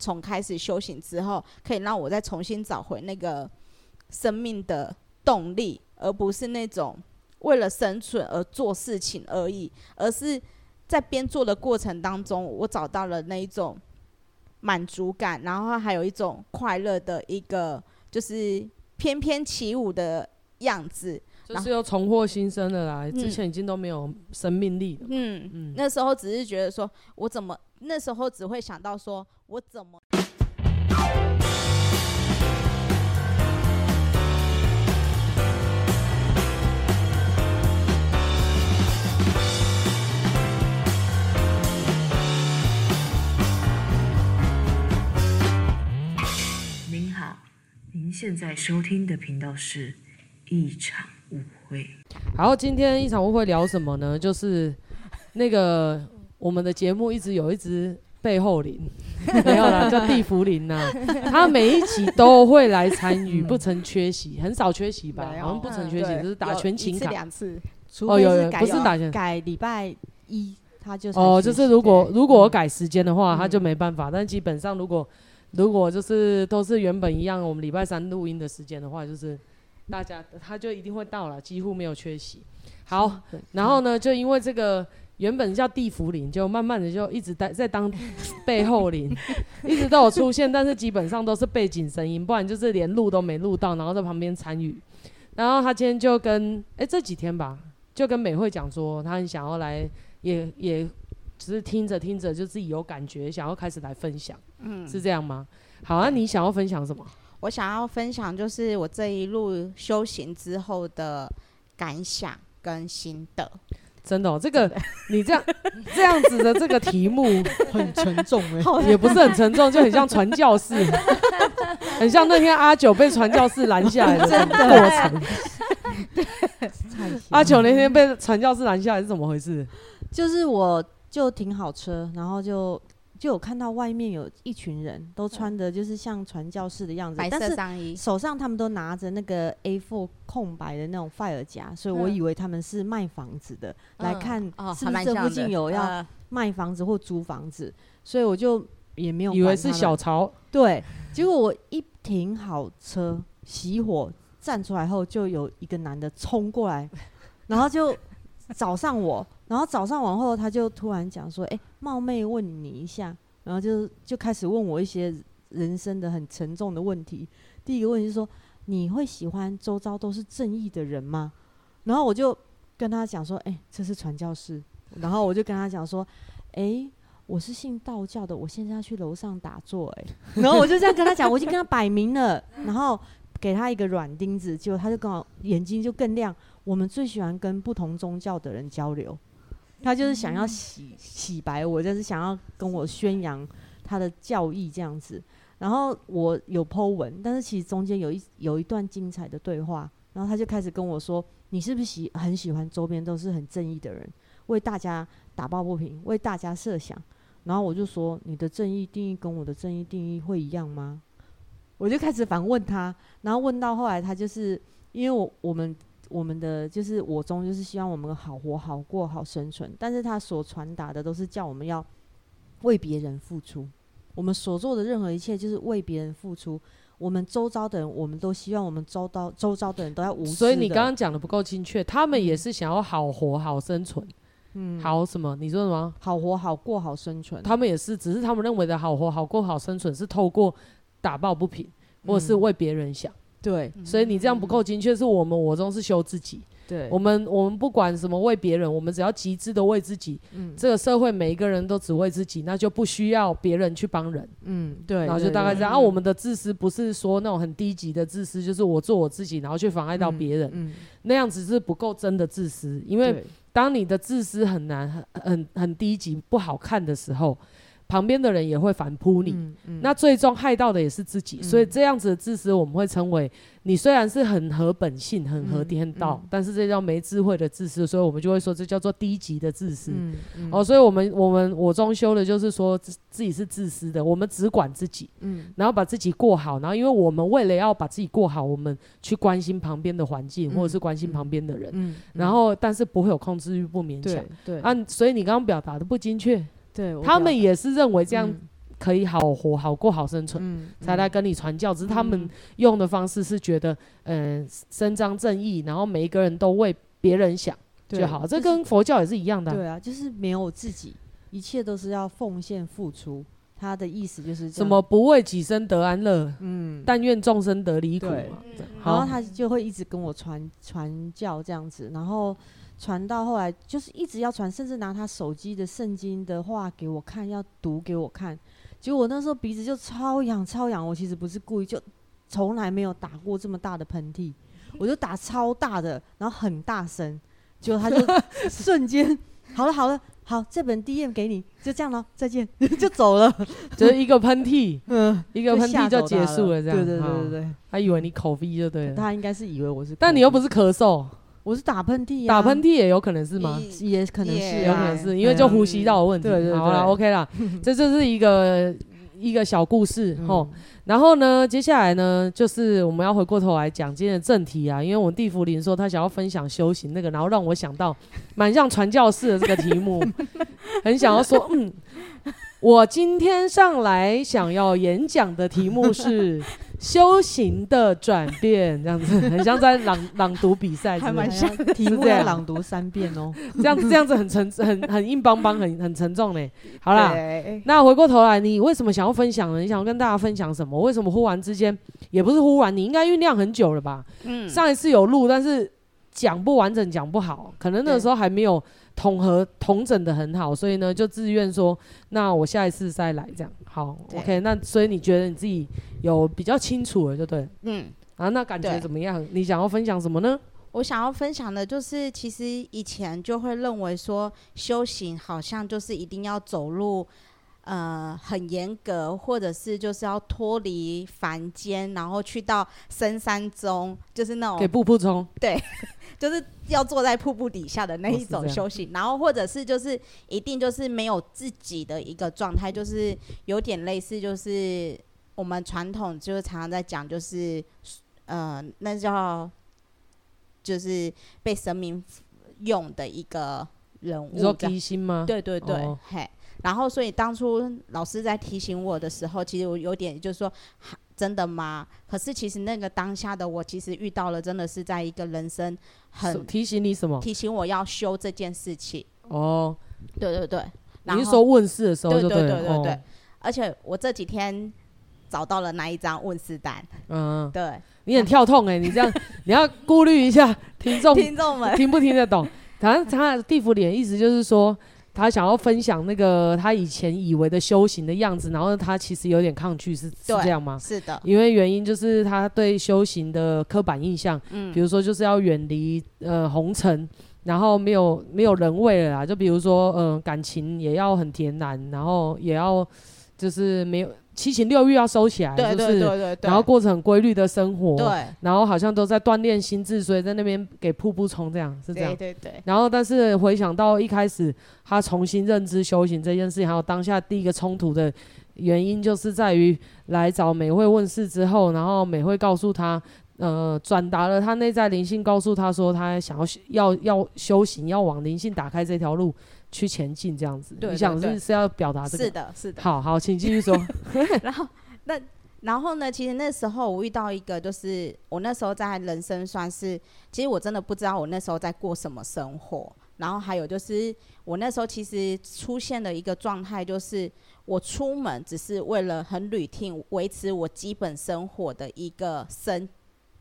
从开始修行之后，可以让我再重新找回那个生命的动力，而不是那种为了生存而做事情而已，而是在边做的过程当中，我找到了那一种满足感，然后还有一种快乐的一个，就是翩翩起舞的样子。就是又重获新生的啦，之前已经都没有生命力了。嗯嗯，那时候只是觉得说，我怎么那时候只会想到说，我怎么。您好，您现在收听的频道是一场。误会。好，今天一场误会聊什么呢？就是那个我们的节目一直有一只背后灵，没有啦，叫地福灵呐。他每一集都会来参与，不曾缺席，很少缺席吧？好像不曾缺席，就是打全勤卡两次。哦，有有，不是打全改礼拜一，他就哦，就是如果如果我改时间的话，他就没办法。但基本上，如果如果就是都是原本一样，我们礼拜三录音的时间的话，就是。大家他就一定会到了，几乎没有缺席。好，然后呢，就因为这个原本叫地府林，就慢慢的就一直在在当背后林，一直都有出现，但是基本上都是背景声音，不然就是连录都没录到，然后在旁边参与。然后他今天就跟哎、欸、这几天吧，就跟美惠讲说，他很想要来也，也也只是听着听着就自己有感觉，想要开始来分享，嗯，是这样吗？好啊，你想要分享什么？我想要分享，就是我这一路修行之后的感想跟心得。真的、哦，这个你这样 这样子的这个题目 很沉重哎、欸，也不是很沉重，就很像传教士，很像那天阿九被传教士拦下来的过程。阿九那天被传教士拦下来是怎么回事？就是我就停好车，然后就。就有看到外面有一群人都穿的就是像传教士的样子，白色上衣，但是手上他们都拿着那个 A4 空白的那种 file 夹，所以我以为他们是卖房子的，嗯、来看是不是这附近有要卖房子或租房子，所以我就也没有以为是小潮。对，结果我一停好车，熄火站出来后，就有一个男的冲过来，然后就找上我。然后早上往后，他就突然讲说：“哎、冒昧问你一下。”然后就就开始问我一些人生的很沉重的问题。第一个问题是说：“你会喜欢周遭都是正义的人吗？”然后我就跟他讲说：“哎、这是传教士。”然后我就跟他讲说：“哎、我是信道教的，我现在要去楼上打坐。”哎，然后我就这样跟他讲，我已经跟他摆明了，然后给他一个软钉子，结果他就跟我眼睛就更亮。我们最喜欢跟不同宗教的人交流。他就是想要洗洗白我，就是想要跟我宣扬他的教义这样子。然后我有 po 文，但是其实中间有一有一段精彩的对话。然后他就开始跟我说：“你是不是喜很喜欢周边都是很正义的人，为大家打抱不平，为大家设想？”然后我就说：“你的正义定义跟我的正义定义会一样吗？”我就开始反问他，然后问到后来，他就是因为我我们。我们的就是我中，就是希望我们好活、好过、好生存。但是他所传达的都是叫我们要为别人付出。我们所做的任何一切，就是为别人付出。我们周遭的人，我们都希望我们周遭周遭的人都要无私。所以你刚刚讲的不够精确，他们也是想要好活、好生存。嗯，好什么？你说什么？好活、好过、好生存。他们也是，只是他们认为的好活、好过、好生存是透过打抱不平，或者是为别人想。对，所以你这样不够精确，是我们我宗是修自己。对，我们我们不管什么为别人，我们只要极致的为自己。嗯，这个社会每一个人都只为自己，那就不需要别人去帮人。嗯，对。然后就大概这样。然后我们的自私不是说那种很低级的自私，就是我做我自己，然后去妨碍到别人。嗯，那样子是不够真的自私。因为当你的自私很难、很很很低级、不好看的时候。旁边的人也会反扑你，嗯嗯、那最终害到的也是自己。嗯、所以这样子的自私，我们会称为你虽然是很合本性、很合天道，但是这叫没智慧的自私。所以我们就会说这叫做低级的自私。哦，所以我们我们我装修的就是说自自己是自私的，我们只管自己，嗯、然后把自己过好。然后因为我们为了要把自己过好，我们去关心旁边的环境，嗯、或者是关心旁边的人。然后但是不会有控制欲，不勉强。对，对啊，所以你刚刚表达的不精确。对，他们也是认为这样可以好活、好过、好生存，嗯，才来跟你传教。只是他们用的方式是觉得，嗯，伸张正义，然后每一个人都为别人想就好。这跟佛教也是一样的。对啊，就是没有自己，一切都是要奉献付出。他的意思就是什么不为己身得安乐，嗯，但愿众生得离苦。然后他就会一直跟我传传教这样子，然后传到后来就是一直要传，甚至拿他手机的圣经的话给我看，要读给我看。结果我那时候鼻子就超痒超痒，我其实不是故意，就从来没有打过这么大的喷嚏，我就打超大的，然后很大声，结果他就瞬间 好了好了。好，这本 DM 给你，就这样咯，再见，就走了，就是一个喷嚏，嗯，一个喷嚏就结束了，这样，对对对对对，他以为你口鼻就对了，他应该是以为我是，但你又不是咳嗽，我是打喷嚏，打喷嚏也有可能是吗？也可能是，有可能是因为就呼吸道的问题，对对对，好了，OK 了，这就是一个一个小故事吼。然后呢，接下来呢，就是我们要回过头来讲今天的正题啊，因为我们地福林说他想要分享修行那个，然后让我想到蛮像传教士的这个题目，很想要说，嗯，我今天上来想要演讲的题目是修行的转变，这样子很像在朗朗读比赛，还蛮像，题目要朗读三遍哦，这样子这样子很沉很很硬邦邦，很很沉重嘞。好啦，那回过头来，你为什么想要分享呢？你想要跟大家分享什么？为什么忽然之间也不是忽然，你应该酝酿很久了吧？嗯，上一次有录，但是讲不完整，讲不好，可能那个时候还没有统合统整的很好，所以呢就自愿说，那我下一次再来这样。好，OK，那所以你觉得你自己有比较清楚了，就对，嗯，啊，那感觉怎么样？你想要分享什么呢？我想要分享的就是，其实以前就会认为说，修行好像就是一定要走入。呃，很严格，或者是就是要脱离凡间，然后去到深山中，就是那种给瀑布冲，对，就是要坐在瀑布底下的那一种修行，哦、然后或者是就是一定就是没有自己的一个状态，就是有点类似，就是我们传统就是常常在讲，就是呃，那叫就是被神明用的一个人物，你说提心吗？对对对，哦、嘿。然后，所以当初老师在提醒我的时候，其实我有点就是说，真的吗？可是其实那个当下的我，其实遇到了，真的是在一个人生很提醒你什么？提醒我要修这件事情。哦，对对对。你是说问世的时候就对？对对对对对。哦、而且我这几天找到了那一张问世单。嗯。对。你很跳痛哎、欸，你这样 你要顾虑一下听众听众们听不听得懂？反正他的地府脸意思就是说。他想要分享那个他以前以为的修行的样子，然后他其实有点抗拒，是是这样吗？是的，因为原因就是他对修行的刻板印象，嗯，比如说就是要远离呃红尘，然后没有没有人味了啦，就比如说嗯、呃、感情也要很恬然，然后也要就是没有。七情六欲要收起来，对对对对，然后过着很规律的生活，对，然后好像都在锻炼心智，所以在那边给瀑布冲，这样是这样，对对对。然后，但是回想到一开始他重新认知修行这件事情，还有当下第一个冲突的原因，就是在于来找美惠问事之后，然后美惠告诉他，呃，转达了他内在灵性，告诉他说他想要要要修行，要往灵性打开这条路。去前进这样子，你想是是要表达这个？是的，是的。好好，请继续说。然后 那然后呢？其实那时候我遇到一个，就是我那时候在人生算是，其实我真的不知道我那时候在过什么生活。然后还有就是我那时候其实出现的一个状态，就是我出门只是为了很 routine 维持我基本生活的一个生。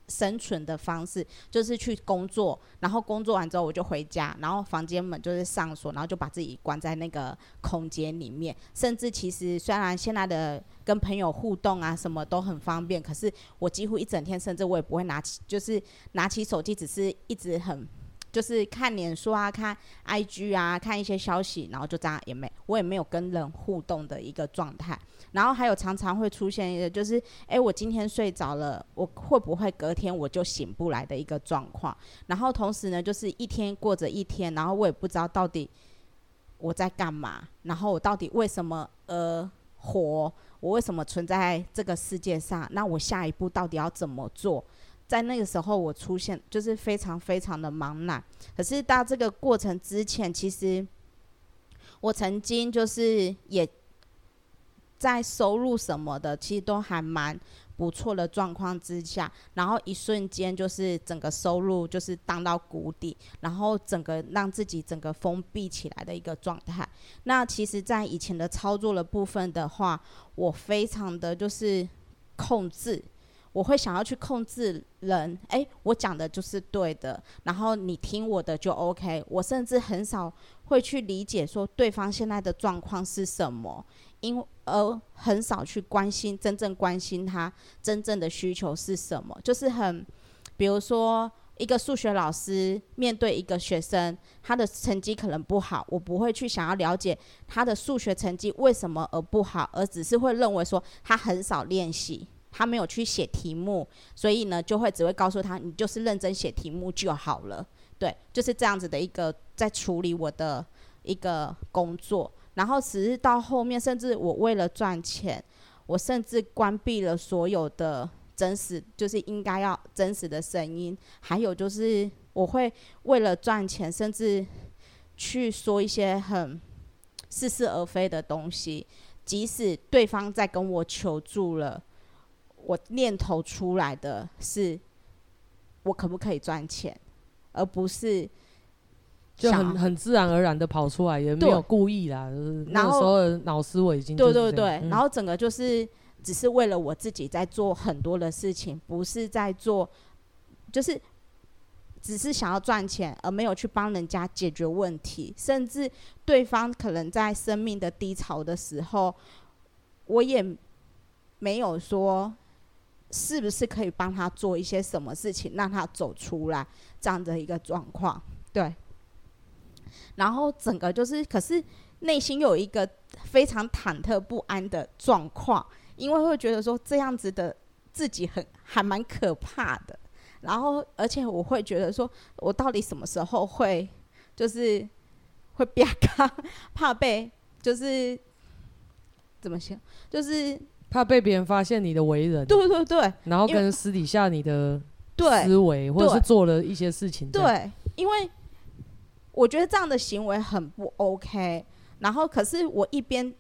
生存的方式就是去工作，然后工作完之后我就回家，然后房间门就是上锁，然后就把自己关在那个空间里面。甚至其实虽然现在的跟朋友互动啊什么都很方便，可是我几乎一整天，甚至我也不会拿起，就是拿起手机，只是一直很。就是看脸书啊，看 IG 啊，看一些消息，然后就这样也没，我也没有跟人互动的一个状态。然后还有常常会出现一个，就是诶，我今天睡着了，我会不会隔天我就醒不来的一个状况。然后同时呢，就是一天过着一天，然后我也不知道到底我在干嘛，然后我到底为什么而活，我为什么存在这个世界上？那我下一步到底要怎么做？在那个时候，我出现就是非常非常的茫然。可是到这个过程之前，其实我曾经就是也在收入什么的，其实都还蛮不错的状况之下，然后一瞬间就是整个收入就是荡到谷底，然后整个让自己整个封闭起来的一个状态。那其实，在以前的操作的部分的话，我非常的就是控制。我会想要去控制人，诶，我讲的就是对的，然后你听我的就 OK。我甚至很少会去理解说对方现在的状况是什么，因而很少去关心真正关心他真正的需求是什么。就是很，比如说一个数学老师面对一个学生，他的成绩可能不好，我不会去想要了解他的数学成绩为什么而不好，而只是会认为说他很少练习。他没有去写题目，所以呢，就会只会告诉他，你就是认真写题目就好了。对，就是这样子的一个在处理我的一个工作。然后，只是到后面，甚至我为了赚钱，我甚至关闭了所有的真实，就是应该要真实的声音。还有就是，我会为了赚钱，甚至去说一些很似是而非的东西，即使对方在跟我求助了。我念头出来的是，我可不可以赚钱，而不是就很很自然而然的跑出来，也没有故意啦。就是那时候脑思维已经对对对，然后整个就是只是为了我自己在做很多的事情，不是在做，就是只是想要赚钱，而没有去帮人家解决问题，甚至对方可能在生命的低潮的时候，我也没有说。是不是可以帮他做一些什么事情，让他走出来这样的一个状况？对。然后整个就是，可是内心有一个非常忐忑不安的状况，因为会觉得说这样子的自己很还蛮可怕的。然后，而且我会觉得说，我到底什么时候会就是会变咖，怕被就是怎么想，就是。怕被别人发现你的为人，对对对，然后跟私底下你的思维，或者是做了一些事情，对，因为我觉得这样的行为很不 OK。然后，可是我一边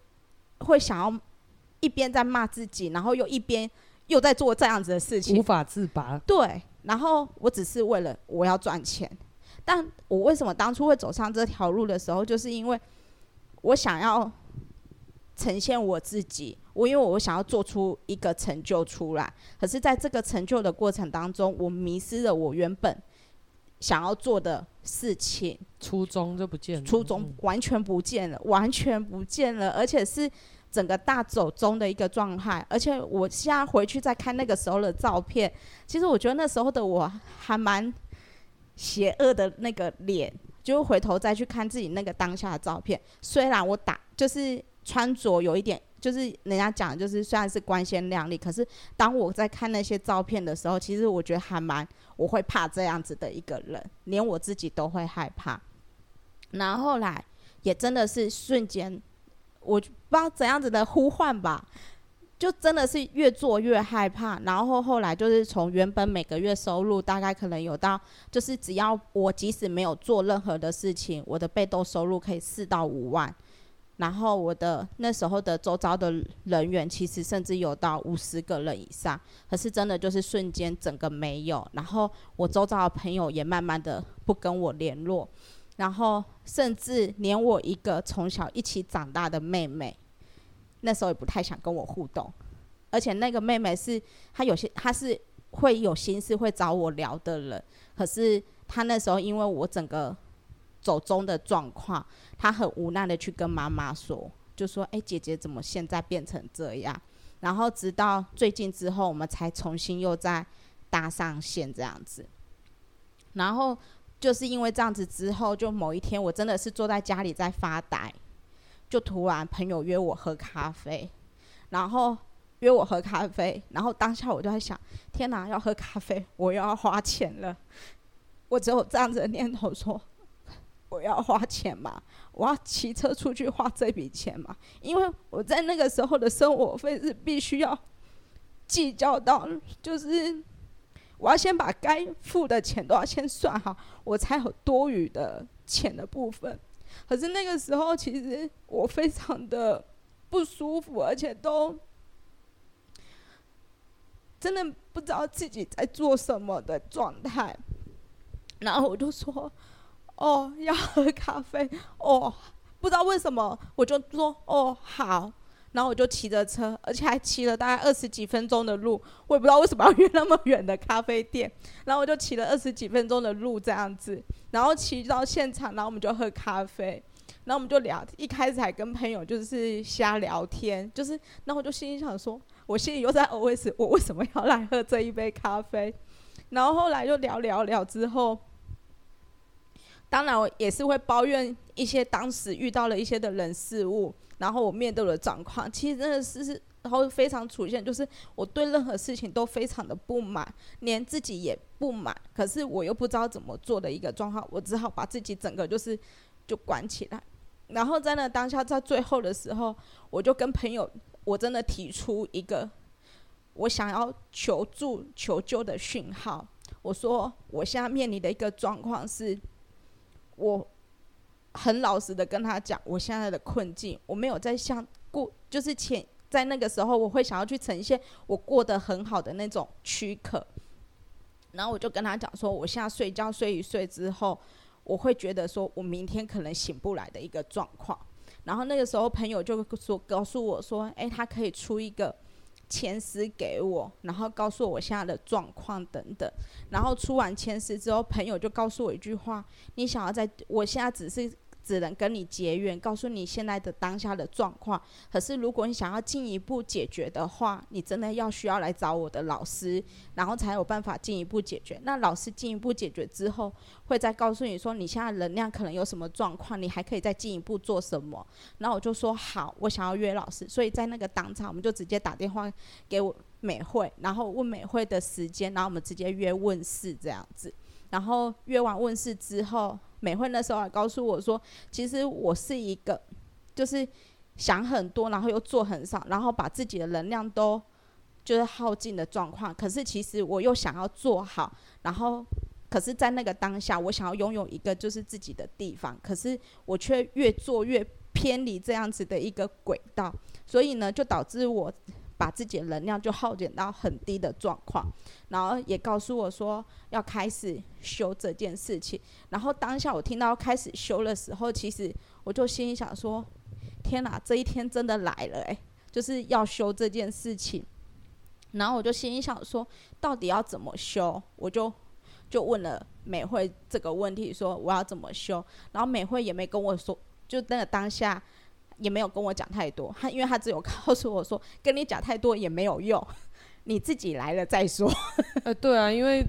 会想要一边在骂自己，然后又一边又在做这样子的事情，无法自拔。对，然后我只是为了我要赚钱，但我为什么当初会走上这条路的时候，就是因为我想要呈现我自己。我因为我想要做出一个成就出来，可是在这个成就的过程当中，我迷失了我原本想要做的事情，初衷就不见了，初衷完全不见了，嗯、完全不见了，而且是整个大走中的一个状态。而且我现在回去再看那个时候的照片，其实我觉得那时候的我还蛮邪恶的那个脸，就回头再去看自己那个当下的照片，虽然我打就是穿着有一点。就是人家讲，就是虽然是光鲜亮丽，可是当我在看那些照片的时候，其实我觉得还蛮，我会怕这样子的一个人，连我自己都会害怕。然后后来也真的是瞬间，我不知道怎样子的呼唤吧，就真的是越做越害怕。然后后来就是从原本每个月收入大概可能有到，就是只要我即使没有做任何的事情，我的被动收入可以四到五万。然后我的那时候的周遭的人员，其实甚至有到五十个人以上，可是真的就是瞬间整个没有。然后我周遭的朋友也慢慢的不跟我联络，然后甚至连我一个从小一起长大的妹妹，那时候也不太想跟我互动。而且那个妹妹是她有些她是会有心事会找我聊的人，可是她那时候因为我整个。走中的状况，他很无奈的去跟妈妈说，就说：“哎、姐姐怎么现在变成这样？”然后直到最近之后，我们才重新又再搭上线这样子。然后就是因为这样子之后，就某一天我真的是坐在家里在发呆，就突然朋友约我喝咖啡，然后约我喝咖啡，然后当下我就在想：天哪，要喝咖啡，我又要花钱了。我只有这样子的念头说。我要花钱嘛？我要骑车出去花这笔钱嘛？因为我在那个时候的生活费是必须要计较到，就是我要先把该付的钱都要先算好，我才有多余的钱的部分。可是那个时候，其实我非常的不舒服，而且都真的不知道自己在做什么的状态。然后我就说：“哦，要喝咖啡哦。”不知道为什么，我就说：“哦，好。”然后我就骑着车，而且还骑了大概二十几分钟的路。我也不知道为什么要约那么远的咖啡店。然后我就骑了二十几分钟的路这样子，然后骑到现场，然后我们就喝咖啡，然后我们就聊。一开始还跟朋友就是瞎聊天，就是，然后我就心里想说，我心里又在 OS，我为什么要来喝这一杯咖啡？然后后来就聊聊聊之后，当然我也是会抱怨一些当时遇到了一些的人事物。然后我面对的状况，其实真的是是，然后非常出现，就是我对任何事情都非常的不满，连自己也不满，可是我又不知道怎么做的一个状况，我只好把自己整个就是就关起来。然后在那当下，在最后的时候，我就跟朋友，我真的提出一个我想要求助求救的讯号，我说我现在面临的一个状况是，我。很老实的跟他讲，我现在的困境，我没有在像过，就是前在那个时候，我会想要去呈现我过得很好的那种躯壳。然后我就跟他讲说，我现在睡觉睡一睡之后，我会觉得说我明天可能醒不来的一个状况。然后那个时候朋友就说告诉我说，诶，他可以出一个。前十给我，然后告诉我现在的状况等等，然后出完前十之后，朋友就告诉我一句话：你想要在，我现在只是。只能跟你结缘，告诉你现在的当下的状况。可是如果你想要进一步解决的话，你真的要需要来找我的老师，然后才有办法进一步解决。那老师进一步解决之后，会再告诉你说你现在能量可能有什么状况，你还可以再进一步做什么。然后我就说好，我想要约老师。所以在那个当场，我们就直接打电话给我美惠，然后问美惠的时间，然后我们直接约问事这样子。然后约完问事之后。美惠那时候还告诉我说，其实我是一个，就是想很多，然后又做很少，然后把自己的能量都就是耗尽的状况。可是其实我又想要做好，然后可是在那个当下，我想要拥有一个就是自己的地方，可是我却越做越偏离这样子的一个轨道，所以呢，就导致我。把自己的能量就耗减到很低的状况，然后也告诉我说要开始修这件事情。然后当下我听到开始修的时候，其实我就心里想说：天哪，这一天真的来了诶，就是要修这件事情。然后我就心里想说，到底要怎么修？我就就问了美惠这个问题，说我要怎么修？然后美惠也没跟我说，就那个当下。也没有跟我讲太多，他因为他只有告诉我说，跟你讲太多也没有用，你自己来了再说。呃，对啊，因为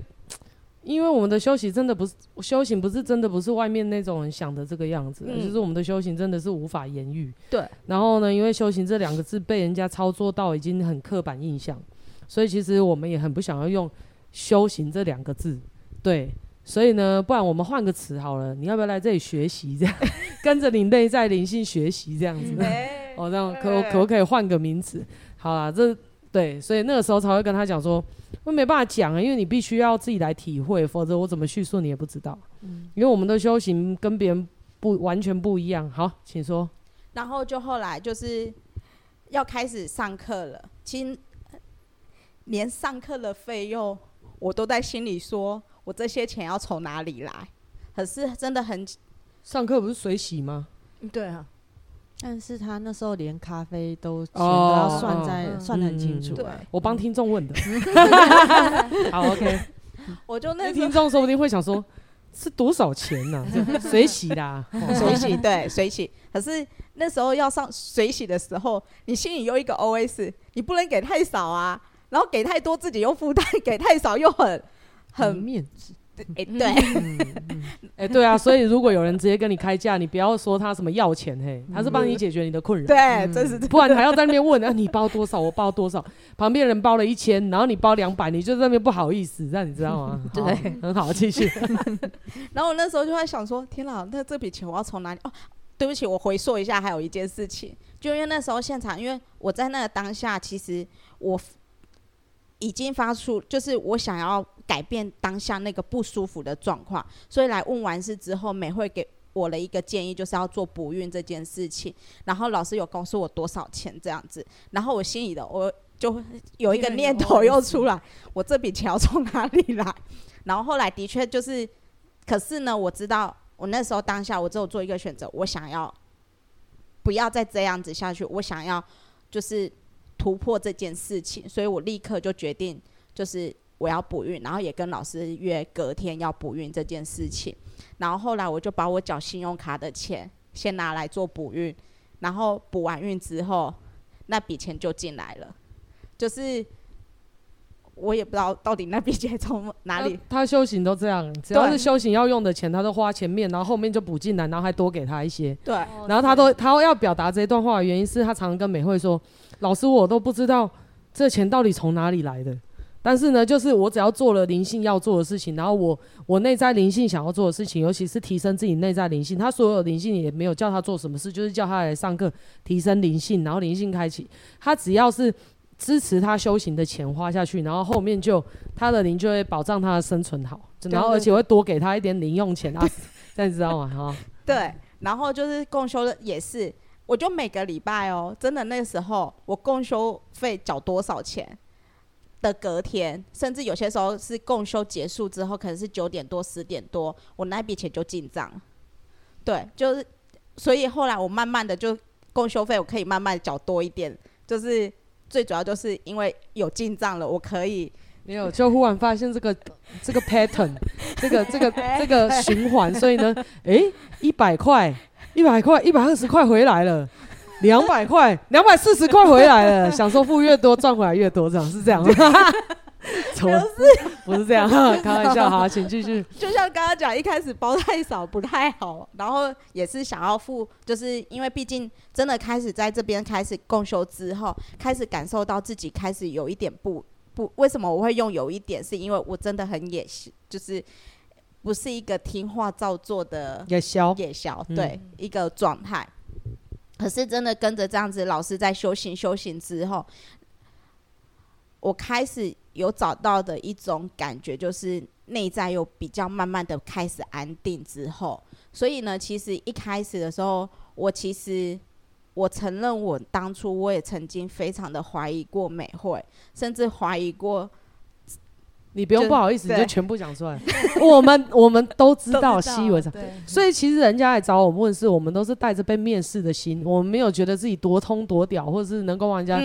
因为我们的修行真的不是修行，不是真的不是外面那种人想的这个样子，嗯，就是我们的修行真的是无法言喻。对。然后呢，因为修行这两个字被人家操作到已经很刻板印象，所以其实我们也很不想要用修行这两个字。对。所以呢，不然我们换个词好了，你要不要来这里学习？这样 跟着你内在灵性学习这样子，哦，这样可可不可以换个名词？好啦，这对，所以那个时候才会跟他讲说，我没办法讲啊，因为你必须要自己来体会，否则我怎么叙述你也不知道。嗯，因为我们的修行跟别人不完全不一样。好，请说。然后就后来就是要开始上课了，其实连上课的费用我都在心里说。我这些钱要从哪里来？可是真的很，上课不是水洗吗？对啊，但是他那时候连咖啡都钱都要算在、哦、算得很清楚。对，我帮听众问的。好，OK。我就那听众说不定会想说，是多少钱呢、啊？水洗啦，水洗对水洗。可是那时候要上水洗的时候，你心里有一个 OS，你不能给太少啊，然后给太多自己又负担，给太少又很。很面子，哎、欸，对，哎、嗯。欸，对啊，所以如果有人直接跟你开价，你不要说他什么要钱，嘿，他是帮你解决你的困扰，对，真是，不然还要在那边问，啊，你包多少，我包多少，旁边人包了一千，然后你包两百，你就在那边不好意思，这样你知道吗？对，很好，继续。然后我那时候就在想说，天哪，那这笔钱我要从哪里？哦，对不起，我回溯一下，还有一件事情，就因为那时候现场，因为我在那个当下，其实我。已经发出，就是我想要改变当下那个不舒服的状况，所以来问完事之后，美惠给我的一个建议，就是要做补孕这件事情。然后老师有告诉我多少钱这样子，然后我心里的我就有一个念头又出来，我这笔钱要从哪里来？然后后来的确就是，可是呢，我知道我那时候当下我只有做一个选择，我想要不要再这样子下去，我想要就是突破这件事情，所以我立刻就决定就是。我要补孕，然后也跟老师约隔天要补孕这件事情。然后后来我就把我缴信用卡的钱先拿来做补孕，然后补完孕之后，那笔钱就进来了。就是我也不知道到底那笔钱从哪里。他修行都这样，只要是修行要用的钱，他都花前面，然后后面就补进来，然后还多给他一些。对。然后他都他要表达这一段话的原因是他常常跟美惠说：“老师，我都不知道这钱到底从哪里来的。”但是呢，就是我只要做了灵性要做的事情，然后我我内在灵性想要做的事情，尤其是提升自己内在灵性，他所有灵性也没有叫他做什么事，就是叫他来上课提升灵性，然后灵性开启。他只要是支持他修行的钱花下去，然后后面就他的灵就会保障他的生存好，然后而且会多给他一点零用钱啊，这样知道吗？哈，对，然后就是共修的也是，我就每个礼拜哦，真的那时候我共修费缴多少钱？的隔天，甚至有些时候是共修结束之后，可能是九点多、十点多，我那笔钱就进账。对，就是，所以后来我慢慢的就共修费，我可以慢慢缴多一点，就是最主要就是因为有进账了，我可以没有就忽然发现这个这个 pattern，这个这个 这个循环，所以呢，诶，一百块，一百块，一百二十块回来了。两百块，两百四十块回来了。想说付越多，赚回来越多，这样是这样吗？不是，不是这样，开玩笑哈，请继续。就像刚刚讲，一开始包太少不太好，然后也是想要付，就是因为毕竟真的开始在这边开始共修之后，开始感受到自己开始有一点不不，为什么我会用有一点？是因为我真的很野，就是不是一个听话照做的野小野小，对、嗯、一个状态。可是真的跟着这样子，老师在修行修行之后，我开始有找到的一种感觉，就是内在又比较慢慢的开始安定之后，所以呢，其实一开始的时候，我其实我承认，我当初我也曾经非常的怀疑过美惠，甚至怀疑过。你不用不好意思，你就全部讲出来。我们我们都知道习以为常，所以其实人家来找我们问事，我们都是带着被面试的心，我们没有觉得自己多通多屌，或者是能够帮人家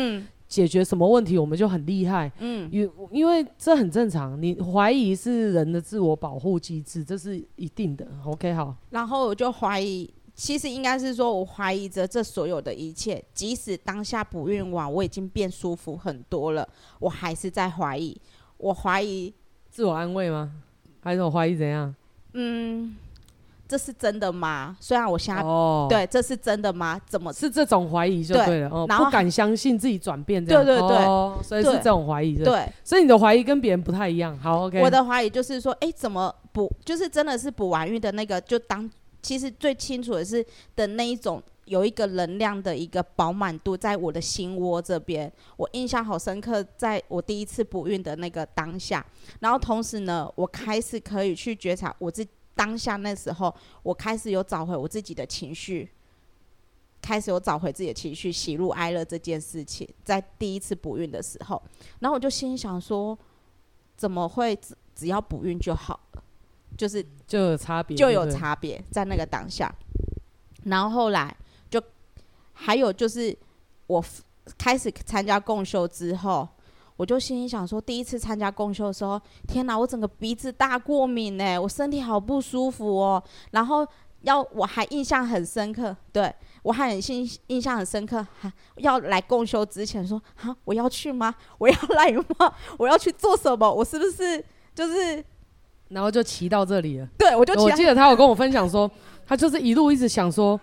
解决什么问题，我们就很厉害。嗯，因因为这很正常，你怀疑是人的自我保护机制，这是一定的。OK，好。然后我就怀疑，其实应该是说我怀疑着这所有的一切，即使当下不孕完我已经变舒服很多了，我还是在怀疑。我怀疑自我安慰吗？还是我怀疑怎样？嗯，这是真的吗？虽然我现在、哦、对，这是真的吗？怎么是这种怀疑就对了？对哦，然后不敢相信自己转变这样，对对对，哦、所以是这种怀疑对，对。所以你的怀疑跟别人不太一样。好，OK。我的怀疑就是说，哎，怎么补？就是真的是补完孕的那个，就当其实最清楚的是的那一种。有一个能量的一个饱满度，在我的心窝这边，我印象好深刻。在我第一次不孕的那个当下，然后同时呢，我开始可以去觉察我自当下那时候，我开始有找回我自己的情绪，开始有找回自己的情绪，喜怒哀乐这件事情，在第一次不孕的时候，然后我就心想说，怎么会只只要不孕就好了？就是就有差别，就有差别在那个当下，然后后来。还有就是，我开始参加共修之后，我就心里想说，第一次参加共修的时候，天哪，我整个鼻子大过敏呢，我身体好不舒服哦。然后要我还印象很深刻，对我还很印印象很深刻，哈，要来共修之前说，哈，我要去吗？我要来吗？我要去做什么？我是不是就是？然后就骑到这里了。对，我就骑。我记得他有跟我分享说，他就是一路一直想说。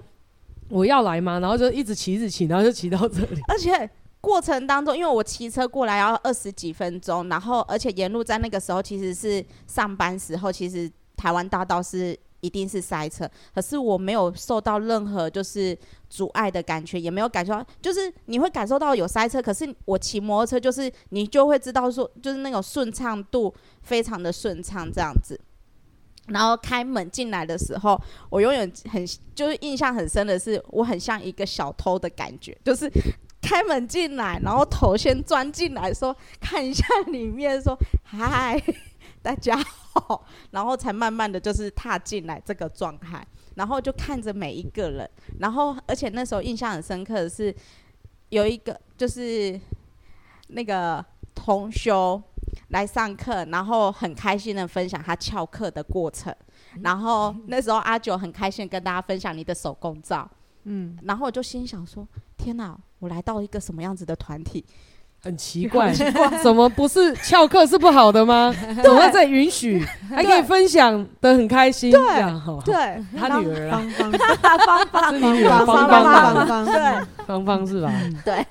我要来吗？然后就一直骑，一直骑，然后就骑到这里。而且过程当中，因为我骑车过来要二十几分钟，然后而且沿路在那个时候其实是上班时候，其实台湾大道是一定是塞车，可是我没有受到任何就是阻碍的感觉，也没有感受到，就是你会感受到有塞车，可是我骑摩托车就是你就会知道说，就是那种顺畅度非常的顺畅这样子。然后开门进来的时候，我永远很就是印象很深的是，我很像一个小偷的感觉，就是开门进来，然后头先钻进来说看一下里面，说嗨，大家好，然后才慢慢的就是踏进来这个状态，然后就看着每一个人，然后而且那时候印象很深刻的是，有一个就是那个同修。来上课，然后很开心的分享他翘课的过程，然后那时候阿九很开心跟大家分享你的手工皂，嗯，然后我就心想说：天哪，我来到一个什么样子的团体？很奇怪，怎么不是翘课是不好的吗？怎么在允许，还可以分享的很开心？对，对，他女儿啊，芳芳，芳芳，是女儿芳芳芳，对，芳芳是吧？对。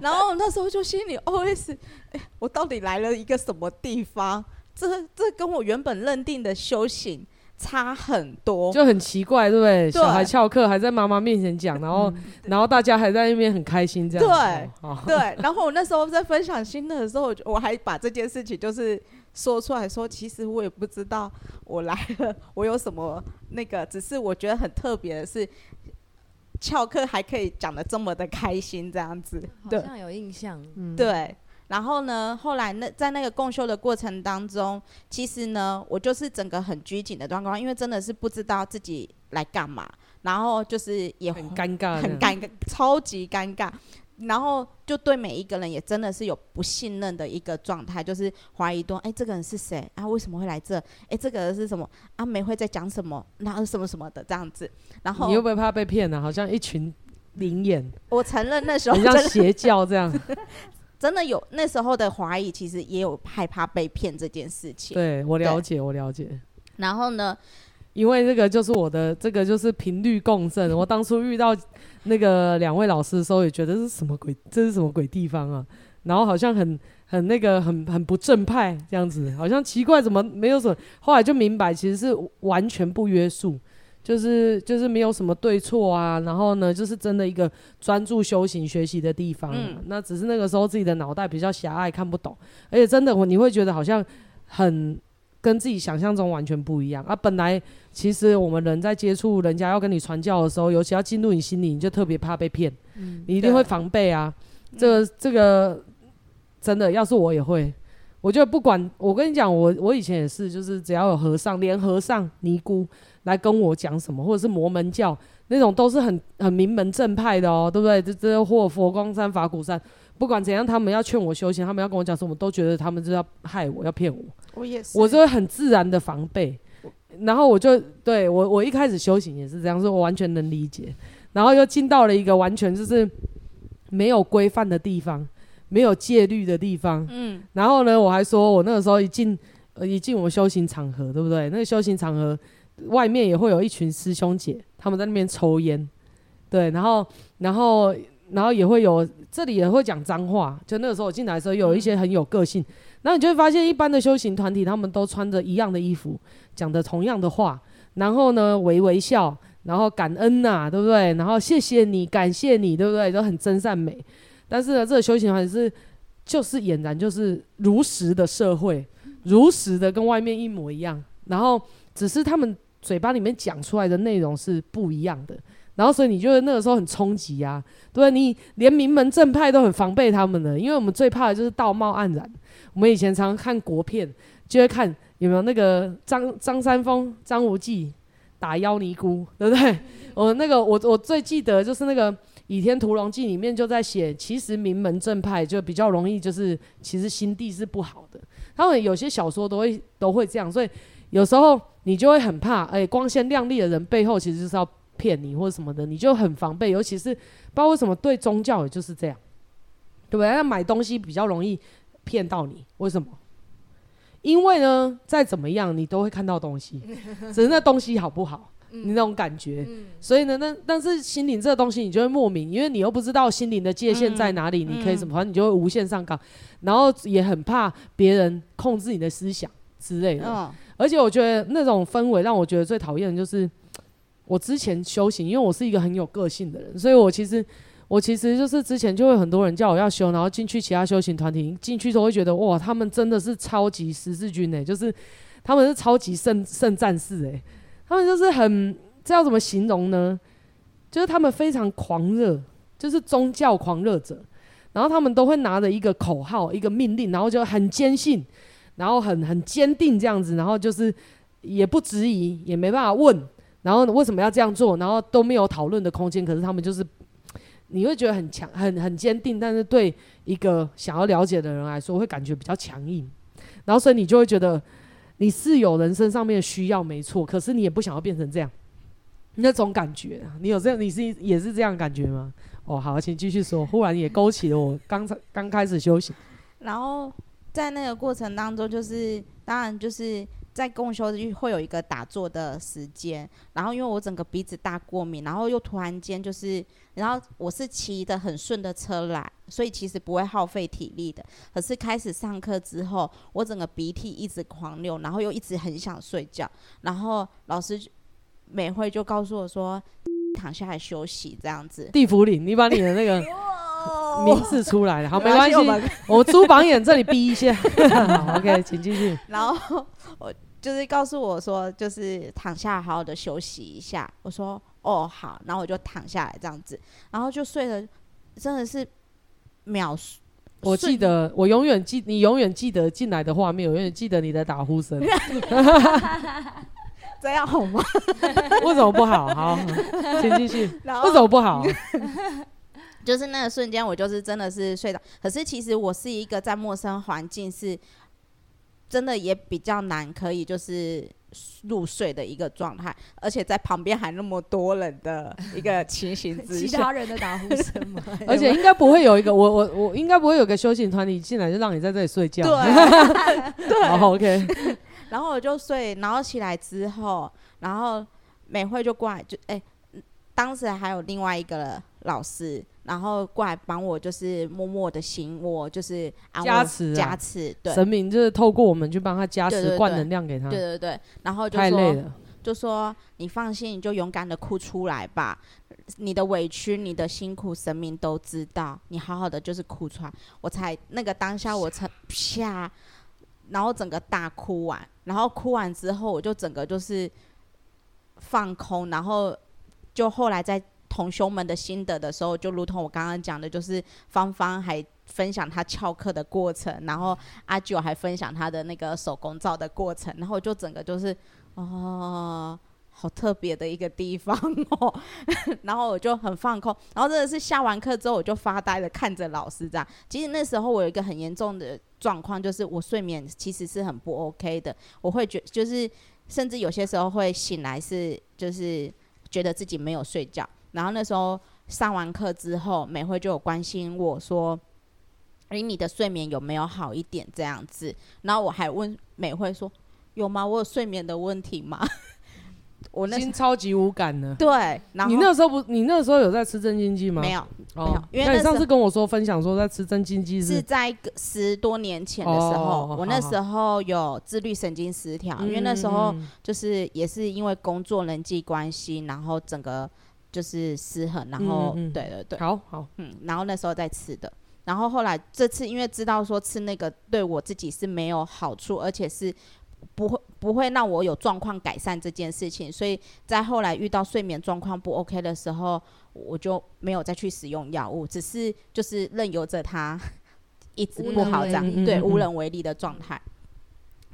然后那时候就心里 OS：哎，我到底来了一个什么地方？这这跟我原本认定的修行。差很多，就很奇怪，对不对？对，小孩翘课还在妈妈面前讲，然后、嗯、然后大家还在那边很开心，这样。对、哦、对。然后我那时候在分享心得的时候，我还把这件事情就是说出来说，其实我也不知道我来了，我有什么那个，只是我觉得很特别的是，翘课还可以讲的这么的开心，这样子，好像有印象，嗯，对。然后呢，后来那在那个共修的过程当中，其实呢，我就是整个很拘谨的状况，因为真的是不知道自己来干嘛，然后就是也很尴尬，很尴尬，超级尴尬，然后就对每一个人也真的是有不信任的一个状态，就是怀疑说，哎，这个人是谁啊？为什么会来这？哎，这个人是什么？阿梅会在讲什么？然后什么什么的这样子，然后你会不会怕被骗呢、啊？好像一群灵眼，我承认那时候 很像邪教这样。真的有那时候的怀疑，其实也有害怕被骗这件事情。对，我了解，我了解。然后呢，因为这个就是我的，这个就是频率共振。我当初遇到那个两位老师的时候，也觉得是什么鬼？这是什么鬼地方啊？然后好像很很那个很很不正派这样子，好像奇怪，怎么没有什么？后来就明白，其实是完全不约束。就是就是没有什么对错啊，然后呢，就是真的一个专注修行学习的地方。嗯，那只是那个时候自己的脑袋比较狭隘，看不懂，而且真的我你会觉得好像很跟自己想象中完全不一样啊。本来其实我们人在接触人家要跟你传教的时候，尤其要进入你心里，你就特别怕被骗，嗯，你一定会防备啊。这个这个真的，要是我也会，我就不管。我跟你讲，我我以前也是，就是只要有和尚，连和尚尼姑。来跟我讲什么，或者是摩门教那种，都是很很名门正派的哦，对不对？这这或佛光山、法鼓山，不管怎样，他们要劝我修行，他们要跟我讲什么，都觉得他们是要害我，要骗我。我也是，我就会很自然的防备。然后我就对我，我一开始修行也是这样，所以我完全能理解。然后又进到了一个完全就是没有规范的地方，没有戒律的地方。嗯。然后呢，我还说我那个时候一进呃一进我们修行场合，对不对？那个修行场合。外面也会有一群师兄姐，他们在那边抽烟，对，然后，然后，然后也会有，这里也会讲脏话。就那个时候我进来的时候，有一些很有个性，然后你就会发现，一般的修行团体，他们都穿着一样的衣服，讲的同样的话，然后呢，微微笑，然后感恩呐、啊，对不对？然后谢谢你，感谢你，对不对？都很真善美。但是呢，这个修行团体是，就是俨然就是如实的社会，如实的跟外面一模一样，然后。只是他们嘴巴里面讲出来的内容是不一样的，然后所以你觉得那个时候很冲击啊，对，你连名门正派都很防备他们的，因为我们最怕的就是道貌岸然。我们以前常常看国片，就会看有没有那个张张三丰、张无忌打妖尼姑，对不对？我那个我我最记得就是那个《倚天屠龙记》里面就在写，其实名门正派就比较容易，就是其实心地是不好的。他们有些小说都会都会这样，所以有时候。你就会很怕，哎、光鲜亮丽的人背后其实就是要骗你或者什么的，你就很防备。尤其是不知道为什么对宗教也就是这样，对不对？那买东西比较容易骗到你，为什么？因为呢，再怎么样你都会看到东西，只是那东西好不好，你那种感觉。所以呢，那但是心灵这个东西，你就会莫名，因为你又不知道心灵的界限在哪里，你可以怎么，反正你就会无限上纲，然后也很怕别人控制你的思想之类的。而且我觉得那种氛围让我觉得最讨厌的就是，我之前修行，因为我是一个很有个性的人，所以我其实我其实就是之前就会很多人叫我要修，然后进去其他修行团体，进去都会觉得哇，他们真的是超级十字军呢，就是他们是超级圣圣战士哎，他们就是很这要怎么形容呢？就是他们非常狂热，就是宗教狂热者，然后他们都会拿着一个口号、一个命令，然后就很坚信，然后很很坚定这样子，然后就是也不质疑，也没办法问，然后为什么要这样做，然后都没有讨论的空间，可是他们就是。你会觉得很强、很很坚定，但是对一个想要了解的人来说，会感觉比较强硬。然后，所以你就会觉得你是有人生上面的需要，没错。可是你也不想要变成这样，那种感觉，你有这样，你是也是这样感觉吗？哦，好，请继续说。忽然也勾起了我刚才刚开始修行，然后在那个过程当中，就是当然就是。在共修就会有一个打坐的时间，然后因为我整个鼻子大过敏，然后又突然间就是，然后我是骑的很顺的车来，所以其实不会耗费体力的。可是开始上课之后，我整个鼻涕一直狂流，然后又一直很想睡觉，然后老师美惠就告诉我说，躺下来休息这样子。地府里，你把你的那个名字出来了，好，没关系，我朱榜眼这里逼一下 好，OK，请继续。然后。我就是告诉我说，就是躺下好好的休息一下。我说哦好，然后我就躺下来这样子，然后就睡了，真的是秒。我记得，我永远记，你永远记得进来的画面，我永远记得你的打呼声。这样好吗？为什么不好？好，请继续。为什么不好？就是那个瞬间，我就是真的是睡着。可是其实我是一个在陌生环境是。真的也比较难，可以就是入睡的一个状态，而且在旁边还那么多人的一个 情形之下，其他人的打呼声嘛，而且应该不会有一个我我我应该不会有个修行团体进来就让你在这里睡觉，对，对，好 OK，然后我就睡，然后起来之后，然后美惠就过来就哎、欸，当时还有另外一个老师。然后过来帮我，就是默默的行我，就是加持加持，对，神明就是透过我们去帮他加持，灌能量给他。对对对，然后就说，太累了，就说你放心，你就勇敢的哭出来吧，你的委屈、你的辛苦，神明都知道，你好好的就是哭出来。我才那个当下，我才啪，然后整个大哭完，然后哭完之后，我就整个就是放空，然后就后来在。同修们的心得的时候，就如同我刚刚讲的，就是芳芳还分享她翘课的过程，然后阿九还分享他的那个手工皂的过程，然后就整个就是哦，好特别的一个地方哦，然后我就很放空，然后真的是下完课之后，我就发呆的看着老师这样。其实那时候我有一个很严重的状况，就是我睡眠其实是很不 OK 的，我会觉就是甚至有些时候会醒来是就是觉得自己没有睡觉。然后那时候上完课之后，美惠就有关心我说：“诶，你的睡眠有没有好一点？”这样子，然后我还问美惠说：“有吗？我有睡眠的问题吗？” 我那心超级无感的。对，然后你那时候不，你那时候有在吃镇静剂吗？没有，哦、没有。因为那你上次跟我说分享说在吃镇静剂是是在十多年前的时候，哦、我那时候有自律神经失调，嗯、因为那时候就是也是因为工作人际关系，然后整个。就是失衡，然后嗯嗯。对对对，好好，嗯，然后那时候再吃的，然后后来这次因为知道说吃那个对我自己是没有好处，而且是不会不会让我有状况改善这件事情，所以在后来遇到睡眠状况不 OK 的时候，我就没有再去使用药物，只是就是任由着它一直不好这样，对，无能为力的状态，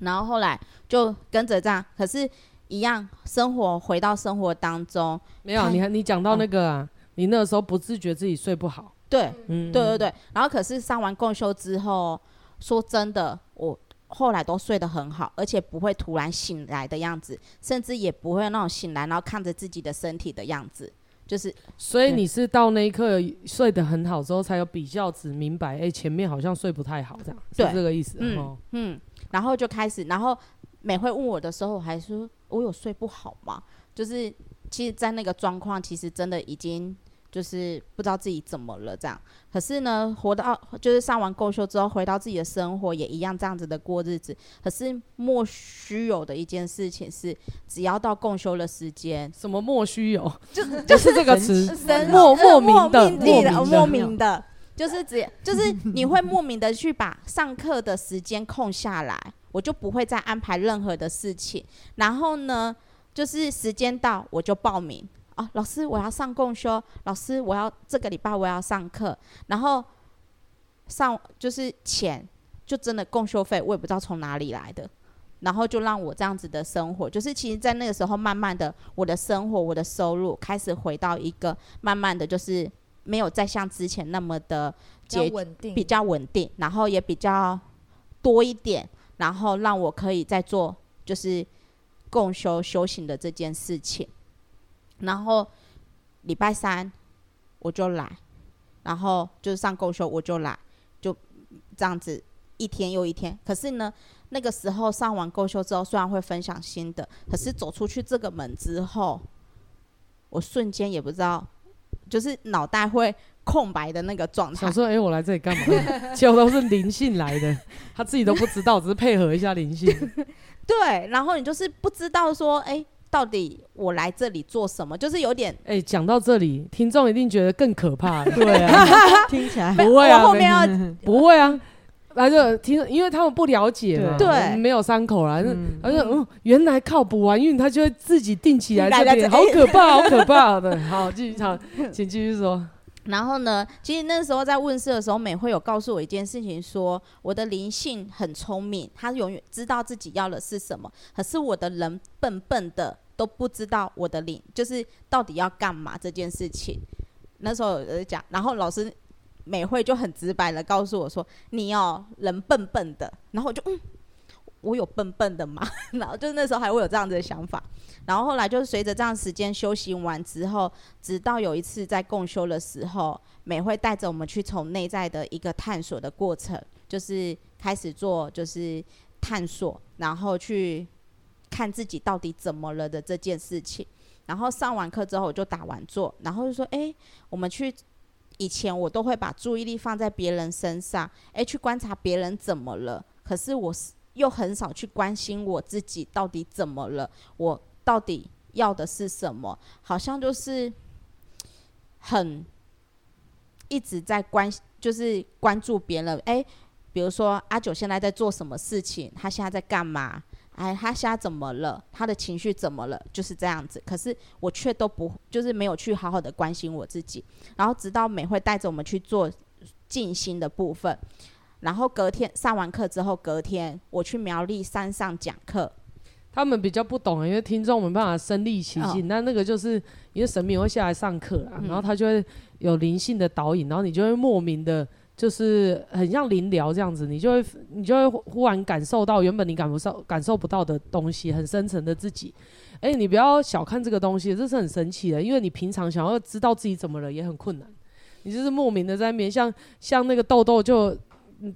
然后后来就跟着这样，可是。一样生活，回到生活当中，没有你，你讲到那个啊，哦、你那个时候不自觉自己睡不好，对，嗯，对对对，然后可是上完共修之后，说真的，我后来都睡得很好，而且不会突然醒来的样子，甚至也不会那种醒来然后看着自己的身体的样子，就是，所以你是到那一刻睡得很好之后，才有比较值，明白，哎、欸，前面好像睡不太好，这样，对。是这个意思，嗯哦、嗯，然后就开始，然后美惠问我的时候，我还说。我有睡不好吗？就是其实，在那个状况，其实真的已经就是不知道自己怎么了这样。可是呢，活到就是上完共修之后，回到自己的生活也一样这样子的过日子。可是莫须有的一件事情是，只要到共修的时间，什么莫须有，就 就是这个词，莫莫名的，莫名的，莫名的，就是只就是你会莫名的去把上课的时间空下来。我就不会再安排任何的事情。然后呢，就是时间到我就报名啊，老师我要上共修，老师我要这个礼拜我要上课，然后上就是钱就真的共修费，我也不知道从哪里来的。然后就让我这样子的生活，就是其实，在那个时候，慢慢的，我的生活，我的收入开始回到一个慢慢的就是没有再像之前那么的比较稳定，比较稳定，然后也比较多一点，然后让我可以再做就是共修修行的这件事情。然后礼拜三我就来，然后就是上共修我就来，就这样子一天又一天。可是呢，那个时候上完共修之后，虽然会分享心得，可是走出去这个门之后，我瞬间也不知道，就是脑袋会空白的那个状态。想说，哎、欸，我来这里干嘛？结果都是灵性来的，他自己都不知道，只是配合一下灵性。对，然后你就是不知道说，哎、欸，到底我来这里做什么？就是有点，哎、欸，讲到这里，听众一定觉得更可怕。对啊，听起来不会啊，后面要不会啊。来就听，因为他们不了解嘛，对，没有伤口啦。而且：“嗯，原来靠补完运，他就会自己定起来这边，好可怕，好可怕的。”好，继续唱，请继续说。然后呢，其实那时候在问事的时候，美惠有告诉我一件事情说，我的灵性很聪明，他永远知道自己要的是什么，可是我的人笨笨的，都不知道我的灵就是到底要干嘛这件事情。那时候有在讲，然后老师。美惠就很直白的告诉我说：“你哦，人笨笨的。”然后我就嗯，我有笨笨的吗？然后就是那时候还会有这样子的想法。然后后来就是随着这样时间修行完之后，直到有一次在共修的时候，美会带着我们去从内在的一个探索的过程，就是开始做就是探索，然后去看自己到底怎么了的这件事情。然后上完课之后，我就打完坐，然后就说：“哎，我们去。”以前我都会把注意力放在别人身上，诶，去观察别人怎么了。可是我又很少去关心我自己到底怎么了，我到底要的是什么？好像就是很一直在关，就是关注别人。诶，比如说阿九现在在做什么事情，他现在在干嘛？哎，他现在怎么了？他的情绪怎么了？就是这样子。可是我却都不，就是没有去好好的关心我自己。然后直到美会带着我们去做静心的部分，然后隔天上完课之后，隔天我去苗栗山上讲课。他们比较不懂，因为听众没办法身临其境。那、哦、那个就是因为神明会下来上课啊，嗯、然后他就会有灵性的导引，然后你就会莫名的。就是很像灵疗这样子，你就会你就会忽然感受到原本你感不受感受不到的东西，很深层的自己。哎、欸，你不要小看这个东西，这是很神奇的，因为你平常想要知道自己怎么了也很困难。你就是莫名的在那边，像像那个豆豆就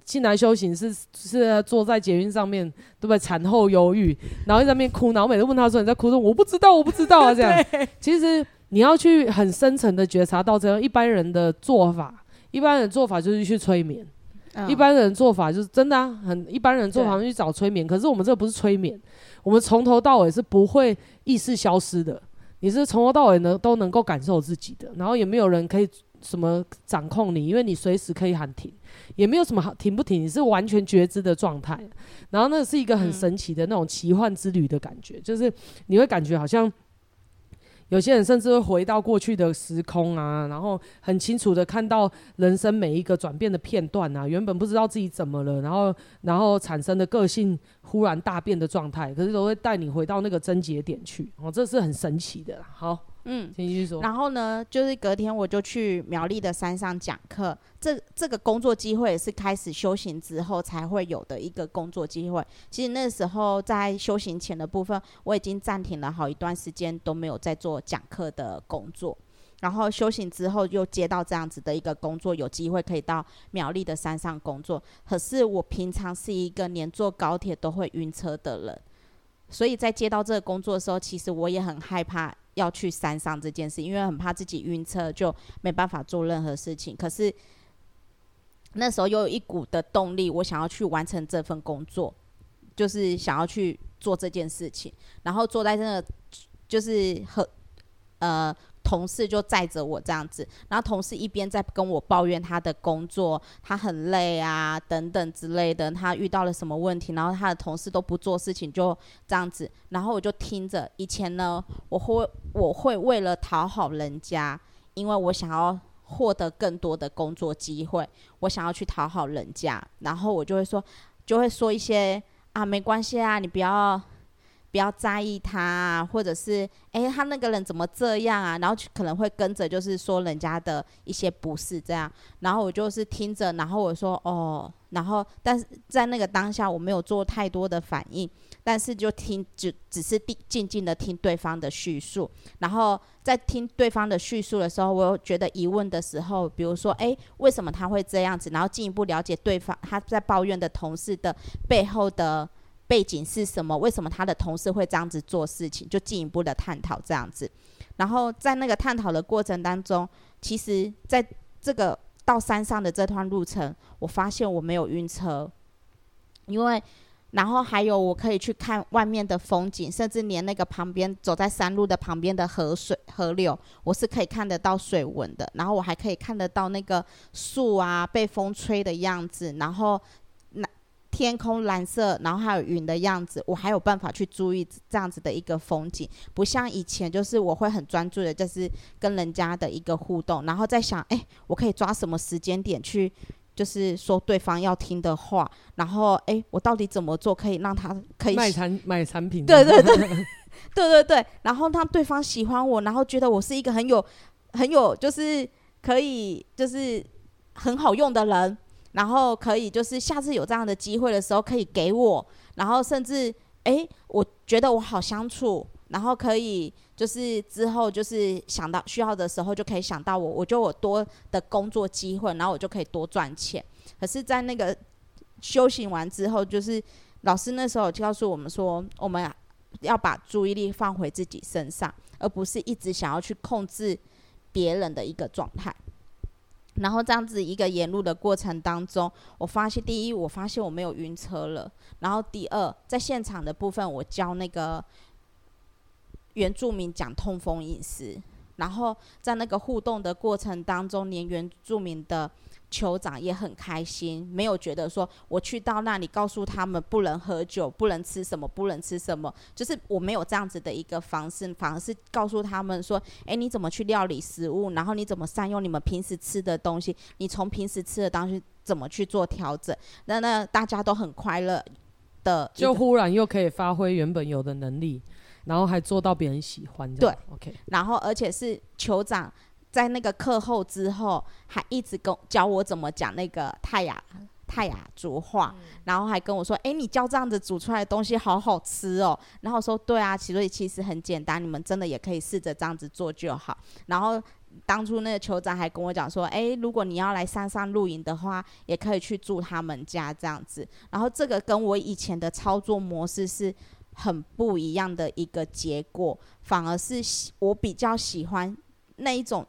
进来修行是是坐在捷运上面，对不对？产后忧郁，然后在那边哭，然后每次问他说你在哭，什么我不知道，我不知道啊，这样。其实你要去很深层的觉察到这样一般人的做法。一般人做法就是去催眠，嗯、一般人做法就是真的啊，很一般人做法去找催眠。可是我们这不是催眠，我们从头到尾是不会意识消失的，你是从头到尾能都能够感受自己的，然后也没有人可以什么掌控你，因为你随时可以喊停，也没有什么好停不停，你是完全觉知的状态。然后那是一个很神奇的那种奇幻之旅的感觉，嗯、就是你会感觉好像。有些人甚至会回到过去的时空啊，然后很清楚的看到人生每一个转变的片段啊，原本不知道自己怎么了，然后然后产生的个性忽然大变的状态，可是都会带你回到那个症结点去，哦，这是很神奇的。好。嗯，请继续说。然后呢，就是隔天我就去苗栗的山上讲课。这这个工作机会是开始修行之后才会有的一个工作机会。其实那时候在修行前的部分，我已经暂停了好一段时间都没有在做讲课的工作。然后修行之后又接到这样子的一个工作，有机会可以到苗栗的山上工作。可是我平常是一个连坐高铁都会晕车的人，所以在接到这个工作的时候，其实我也很害怕。要去山上这件事，因为很怕自己晕车，就没办法做任何事情。可是那时候又有一股的动力，我想要去完成这份工作，就是想要去做这件事情。然后坐在那个就是很呃。同事就载着我这样子，然后同事一边在跟我抱怨他的工作，他很累啊等等之类的，他遇到了什么问题，然后他的同事都不做事情，就这样子，然后我就听着。以前呢，我会我会为了讨好人家，因为我想要获得更多的工作机会，我想要去讨好人家，然后我就会说，就会说一些啊，没关系啊，你不要。不要在意他啊，或者是诶，他那个人怎么这样啊？然后可能会跟着就是说人家的一些不是这样，然后我就是听着，然后我说哦，然后但是在那个当下我没有做太多的反应，但是就听就只是静静的听对方的叙述，然后在听对方的叙述的时候，我又觉得疑问的时候，比如说诶，为什么他会这样子？然后进一步了解对方他在抱怨的同事的背后的。背景是什么？为什么他的同事会这样子做事情？就进一步的探讨这样子。然后在那个探讨的过程当中，其实在这个到山上的这段路程，我发现我没有晕车，因为然后还有我可以去看外面的风景，甚至连那个旁边走在山路的旁边的河水河流，我是可以看得到水纹的。然后我还可以看得到那个树啊被风吹的样子，然后。天空蓝色，然后还有云的样子，我还有办法去注意这样子的一个风景，不像以前，就是我会很专注的，就是跟人家的一个互动，然后在想，哎，我可以抓什么时间点去，就是说对方要听的话，然后，哎，我到底怎么做可以让他可以卖产卖产品？对对对，对 对对，然后让对方喜欢我，然后觉得我是一个很有很有，就是可以就是很好用的人。然后可以就是下次有这样的机会的时候可以给我，然后甚至诶，我觉得我好相处，然后可以就是之后就是想到需要的时候就可以想到我，我就有多的工作机会，然后我就可以多赚钱。可是，在那个修行完之后，就是老师那时候就告诉我们说，我们要把注意力放回自己身上，而不是一直想要去控制别人的一个状态。然后这样子一个沿路的过程当中，我发现第一，我发现我没有晕车了。然后第二，在现场的部分，我教那个原住民讲痛风饮食，然后在那个互动的过程当中，连原住民的。酋长也很开心，没有觉得说我去到那里告诉他们不能喝酒、不能吃什么、不能吃什么，就是我没有这样子的一个方式，反而是告诉他们说：诶，你怎么去料理食物？然后你怎么善用你们平时吃的东西？你从平时吃的东西怎么去做调整？那那大家都很快乐的，就忽然又可以发挥原本有的能力，然后还做到别人喜欢。对，OK。然后而且是酋长。在那个课后之后，还一直跟教我怎么讲那个泰雅泰雅族话，嗯、然后还跟我说：“哎，你教这样子煮出来的东西好好吃哦。”然后说：“对啊，其实其实很简单，你们真的也可以试着这样子做就好。”然后当初那个酋长还跟我讲说：“哎，如果你要来山上露营的话，也可以去住他们家这样子。”然后这个跟我以前的操作模式是很不一样的一个结果，反而是我比较喜欢那一种。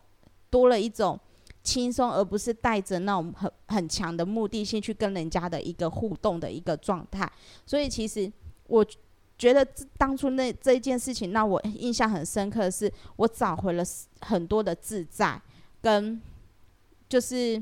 多了一种轻松，而不是带着那种很很强的目的性去跟人家的一个互动的一个状态。所以，其实我觉得当初那这一件事情让我印象很深刻的是，我找回了很多的自在，跟就是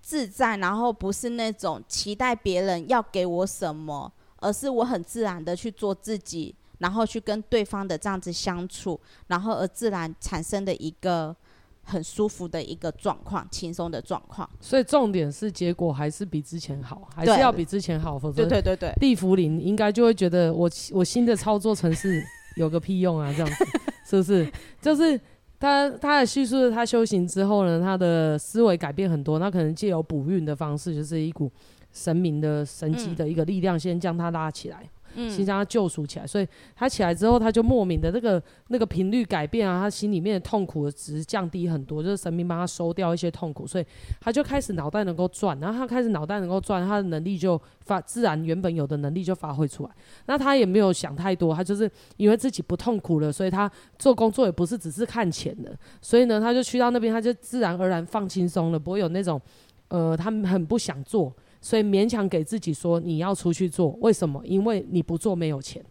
自在，然后不是那种期待别人要给我什么，而是我很自然的去做自己。然后去跟对方的这样子相处，然后而自然产生的一个很舒服的一个状况，轻松的状况。所以重点是结果还是比之前好，还是要比之前好，否则对对对对，地福林应该就会觉得我我新的操作程式有个屁用啊，这样子是不是？就是他他的叙述，他修行之后呢，他的思维改变很多，那可能借由补运的方式，就是一股神明的神迹的一个力量，先将他拉起来。先将他救赎起来，所以他起来之后，他就莫名的那个那个频率改变啊，他心里面的痛苦的值降低很多，就是神明帮他收掉一些痛苦，所以他就开始脑袋能够转，然后他开始脑袋能够转，他的能力就发自然原本有的能力就发挥出来。那他也没有想太多，他就是因为自己不痛苦了，所以他做工作也不是只是看钱的，所以呢，他就去到那边，他就自然而然放轻松了，不会有那种呃，他们很不想做。所以勉强给自己说你要出去做，为什么？因为你不做没有钱，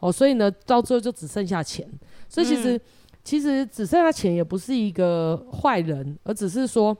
哦，所以呢，到最后就只剩下钱。所以其实，嗯、其实只剩下钱也不是一个坏人，而只是说，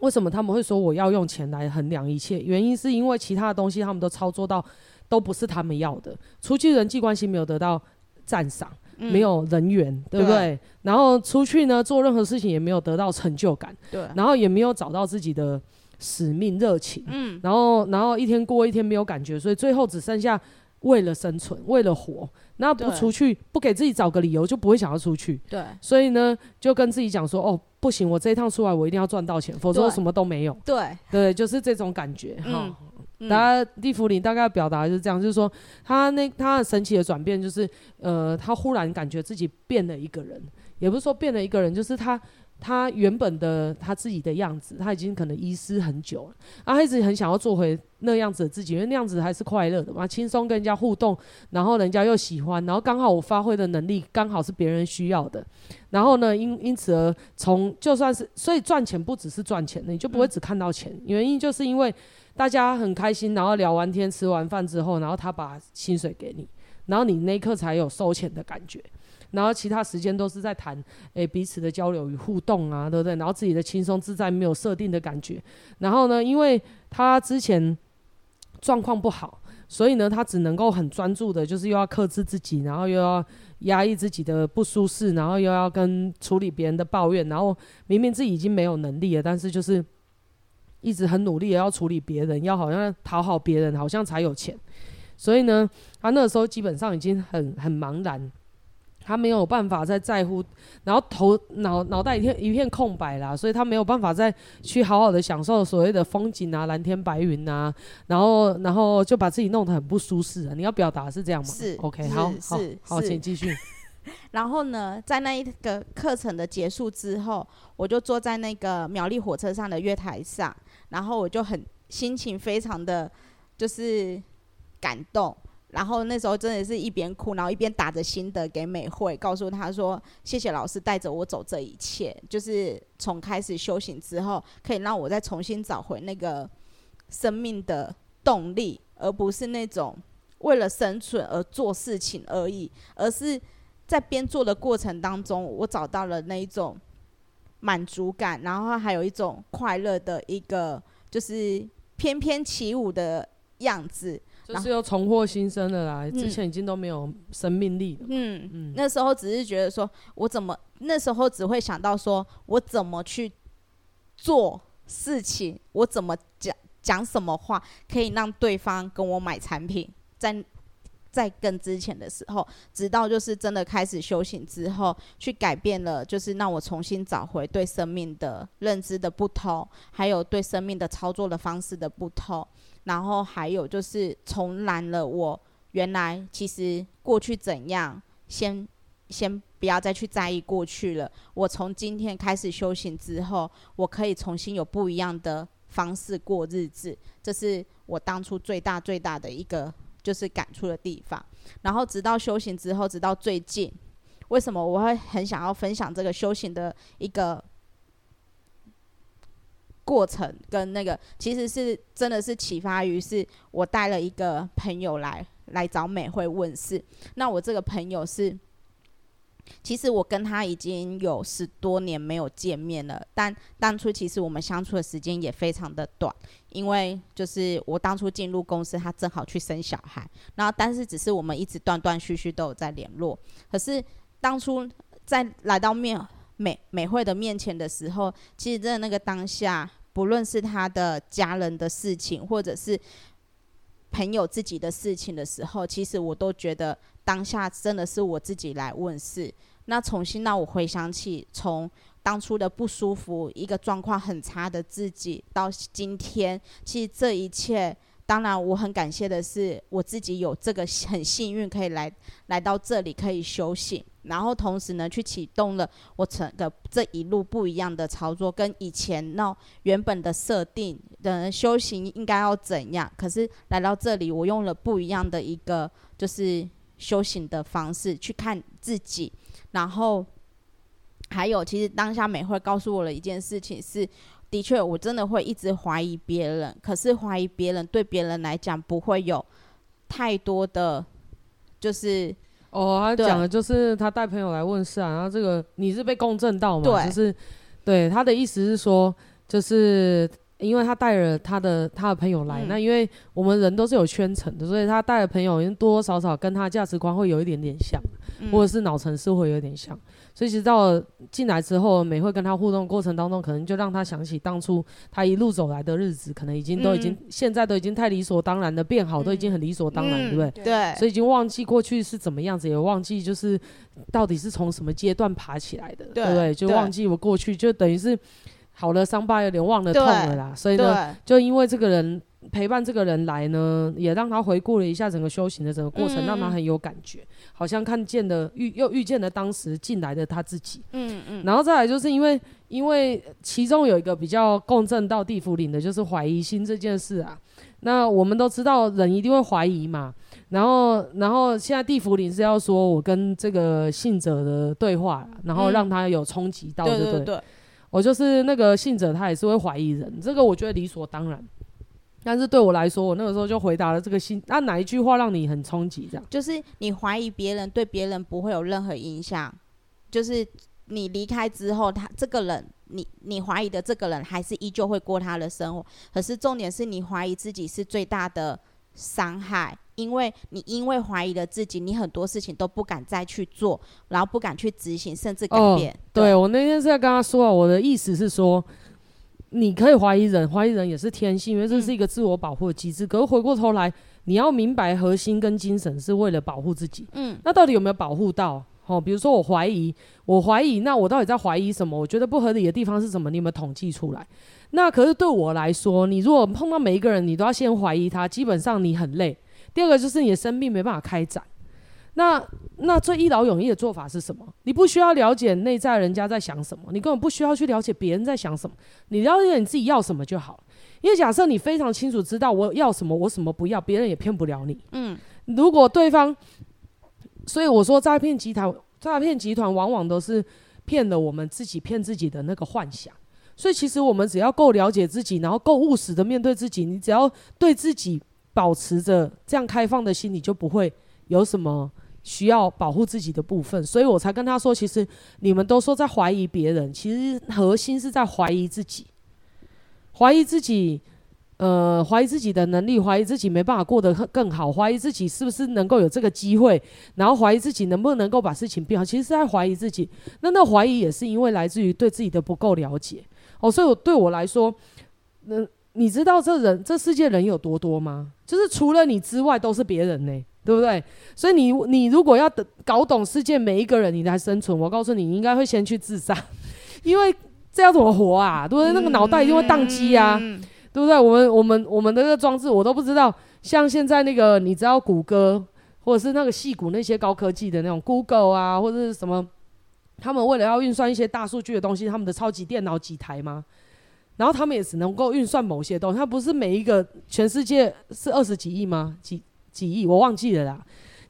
为什么他们会说我要用钱来衡量一切？原因是因为其他的东西他们都操作到都不是他们要的，出去人际关系没有得到赞赏，嗯、没有人缘，对不对？对，然后出去呢，做任何事情也没有得到成就感，对，然后也没有找到自己的使命热情，嗯，然后然后一天过一天没有感觉，所以最后只剩下。为了生存，为了活，那不出去，不给自己找个理由，就不会想要出去。对，所以呢，就跟自己讲说，哦，不行，我这一趟出来，我一定要赚到钱，否则我什么都没有。对，对，就是这种感觉哈。嗯，大家蒂芙尼大概表达就是这样，就是说他那他很神奇的转变，就是呃，他忽然感觉自己变了一个人，也不是说变了一个人，就是他。他原本的他自己的样子，他已经可能遗失很久了，然后他一直很想要做回那样子的自己，因为那样子还是快乐的嘛，轻松跟人家互动，然后人家又喜欢，然后刚好我发挥的能力刚好是别人需要的，然后呢，因因此而从就算是，所以赚钱不只是赚钱的，你就不会只看到钱，原因就是因为大家很开心，然后聊完天吃完饭之后，然后他把薪水给你，然后你那一刻才有收钱的感觉。然后其他时间都是在谈，诶彼此的交流与互动啊，对不对？然后自己的轻松自在，没有设定的感觉。然后呢，因为他之前状况不好，所以呢，他只能够很专注的，就是又要克制自己，然后又要压抑自己的不舒适，然后又要跟处理别人的抱怨。然后明明自己已经没有能力了，但是就是一直很努力的要处理别人，要好像讨好别人，好像才有钱。所以呢，他那个时候基本上已经很很茫然。他没有办法再在乎，然后头脑脑袋一片一片空白啦，所以他没有办法再去好好的享受所谓的风景啊、蓝天白云啊，然后然后就把自己弄得很不舒适啊。你要表达是这样吗？是，OK，好，好，好，是请继续。然后呢，在那一个课程的结束之后，我就坐在那个苗栗火车上的月台上，然后我就很心情非常的就是感动。然后那时候真的是一边哭，然后一边打着心得给美惠，告诉她说：“谢谢老师带着我走这一切，就是从开始修行之后，可以让我再重新找回那个生命的动力，而不是那种为了生存而做事情而已，而是在边做的过程当中，我找到了那一种满足感，然后还有一种快乐的一个就是翩翩起舞的样子。”就是又重获新生的啦，之前已经都没有生命力了。嗯嗯，那时候只是觉得说，我怎么那时候只会想到说我怎么去做事情，我怎么讲讲什么话可以让对方跟我买产品，在在跟之前的时候，直到就是真的开始修行之后，去改变了，就是让我重新找回对生命的认知的不同，还有对生命的操作的方式的不同。然后还有就是重燃了我原来其实过去怎样，先先不要再去在意过去了。我从今天开始修行之后，我可以重新有不一样的方式过日子。这是我当初最大最大的一个就是感触的地方。然后直到修行之后，直到最近，为什么我会很想要分享这个修行的一个？过程跟那个其实是真的是启发于是，我带了一个朋友来来找美惠问事。那我这个朋友是，其实我跟他已经有十多年没有见面了，但当初其实我们相处的时间也非常的短，因为就是我当初进入公司，他正好去生小孩，然后但是只是我们一直断断续续都有在联络。可是当初在来到面美美惠的面前的时候，其实真的那个当下。不论是他的家人的事情，或者是朋友自己的事情的时候，其实我都觉得当下真的是我自己来问事。那重新让我回想起从当初的不舒服，一个状况很差的自己，到今天，其实这一切。当然，我很感谢的是，我自己有这个很幸运，可以来来到这里，可以修行，然后同时呢，去启动了我整个这一路不一样的操作，跟以前那原本的设定的修行应该要怎样。可是来到这里，我用了不一样的一个就是修行的方式去看自己，然后还有，其实当下美惠告诉我了一件事情是。的确，我真的会一直怀疑别人。可是怀疑别人对别人来讲不会有太多的，就是哦，他讲的就是他带朋友来问事啊，然后这个你是被共振到嘛？对，就是对他的意思是说，就是因为他带了他的他的朋友来，嗯、那因为我们人都是有圈层的，所以他带的朋友多多少少跟他价值观会有一点点像，嗯、或者是脑层是会有点像。所以其实到了进来之后，美会跟他互动的过程当中，可能就让他想起当初他一路走来的日子，可能已经都已经、嗯、现在都已经太理所当然的变好，嗯、都已经很理所当然，对不对？对。所以已经忘记过去是怎么样子，也忘记就是到底是从什么阶段爬起来的，对，对不对？就忘记我过去，就等于是好了伤疤有点忘了痛了啦。所以呢，就因为这个人。陪伴这个人来呢，也让他回顾了一下整个修行的整个过程，嗯、让他很有感觉，好像看见了遇又遇见了当时进来的他自己。嗯嗯。然后再来就是因为因为其中有一个比较共振到地府灵的，就是怀疑心这件事啊。那我们都知道人一定会怀疑嘛。然后然后现在地府灵是要说我跟这个信者的对话，然后让他有冲击到？对对对。我就是那个信者，他也是会怀疑人，这个我觉得理所当然。但是对我来说，我那个时候就回答了这个心。那、啊、哪一句话让你很冲击？这样就是你怀疑别人，对别人不会有任何影响。就是你离开之后，他这个人，你你怀疑的这个人，还是依旧会过他的生活。可是重点是你怀疑自己是最大的伤害，因为你因为怀疑了自己，你很多事情都不敢再去做，然后不敢去执行，甚至改变。哦、对，对我那天是在跟他说啊，我的意思是说。你可以怀疑人，怀疑人也是天性，因为这是一个自我保护的机制。嗯、可是回过头来，你要明白核心跟精神是为了保护自己。嗯，那到底有没有保护到？哦，比如说我怀疑，我怀疑，那我到底在怀疑什么？我觉得不合理的地方是什么？你有没有统计出来？那可是对我来说，你如果碰到每一个人，你都要先怀疑他，基本上你很累。第二个就是你的生命没办法开展。那那最一劳永逸的做法是什么？你不需要了解内在人家在想什么，你根本不需要去了解别人在想什么，你了解你自己要什么就好。因为假设你非常清楚知道我要什么，我什么不要，别人也骗不了你。嗯，如果对方，所以我说诈骗集团，诈骗集团往往都是骗了我们自己，骗自己的那个幻想。所以其实我们只要够了解自己，然后够务实的面对自己，你只要对自己保持着这样开放的心，你就不会有什么。需要保护自己的部分，所以我才跟他说，其实你们都说在怀疑别人，其实核心是在怀疑自己，怀疑自己，呃，怀疑自己的能力，怀疑自己没办法过得更好，怀疑自己是不是能够有这个机会，然后怀疑自己能不能够把事情变好，其实是在怀疑自己。那那怀疑也是因为来自于对自己的不够了解哦，所以我对我来说，那你知道这人这世界人有多多吗？就是除了你之外都是别人呢。对不对？所以你你如果要搞懂世界每一个人，你来生存，我告诉你，你应该会先去自杀，因为这要怎么活啊？对不对？那个脑袋一定会宕机啊，嗯、对不对？我们我们我们的那个装置我都不知道，像现在那个你知道谷歌或者是那个戏谷那些高科技的那种 Google 啊，或者是什么，他们为了要运算一些大数据的东西，他们的超级电脑几台吗？然后他们也只能够运算某些东西，它不是每一个全世界是二十几亿吗？几？几亿我忘记了啦，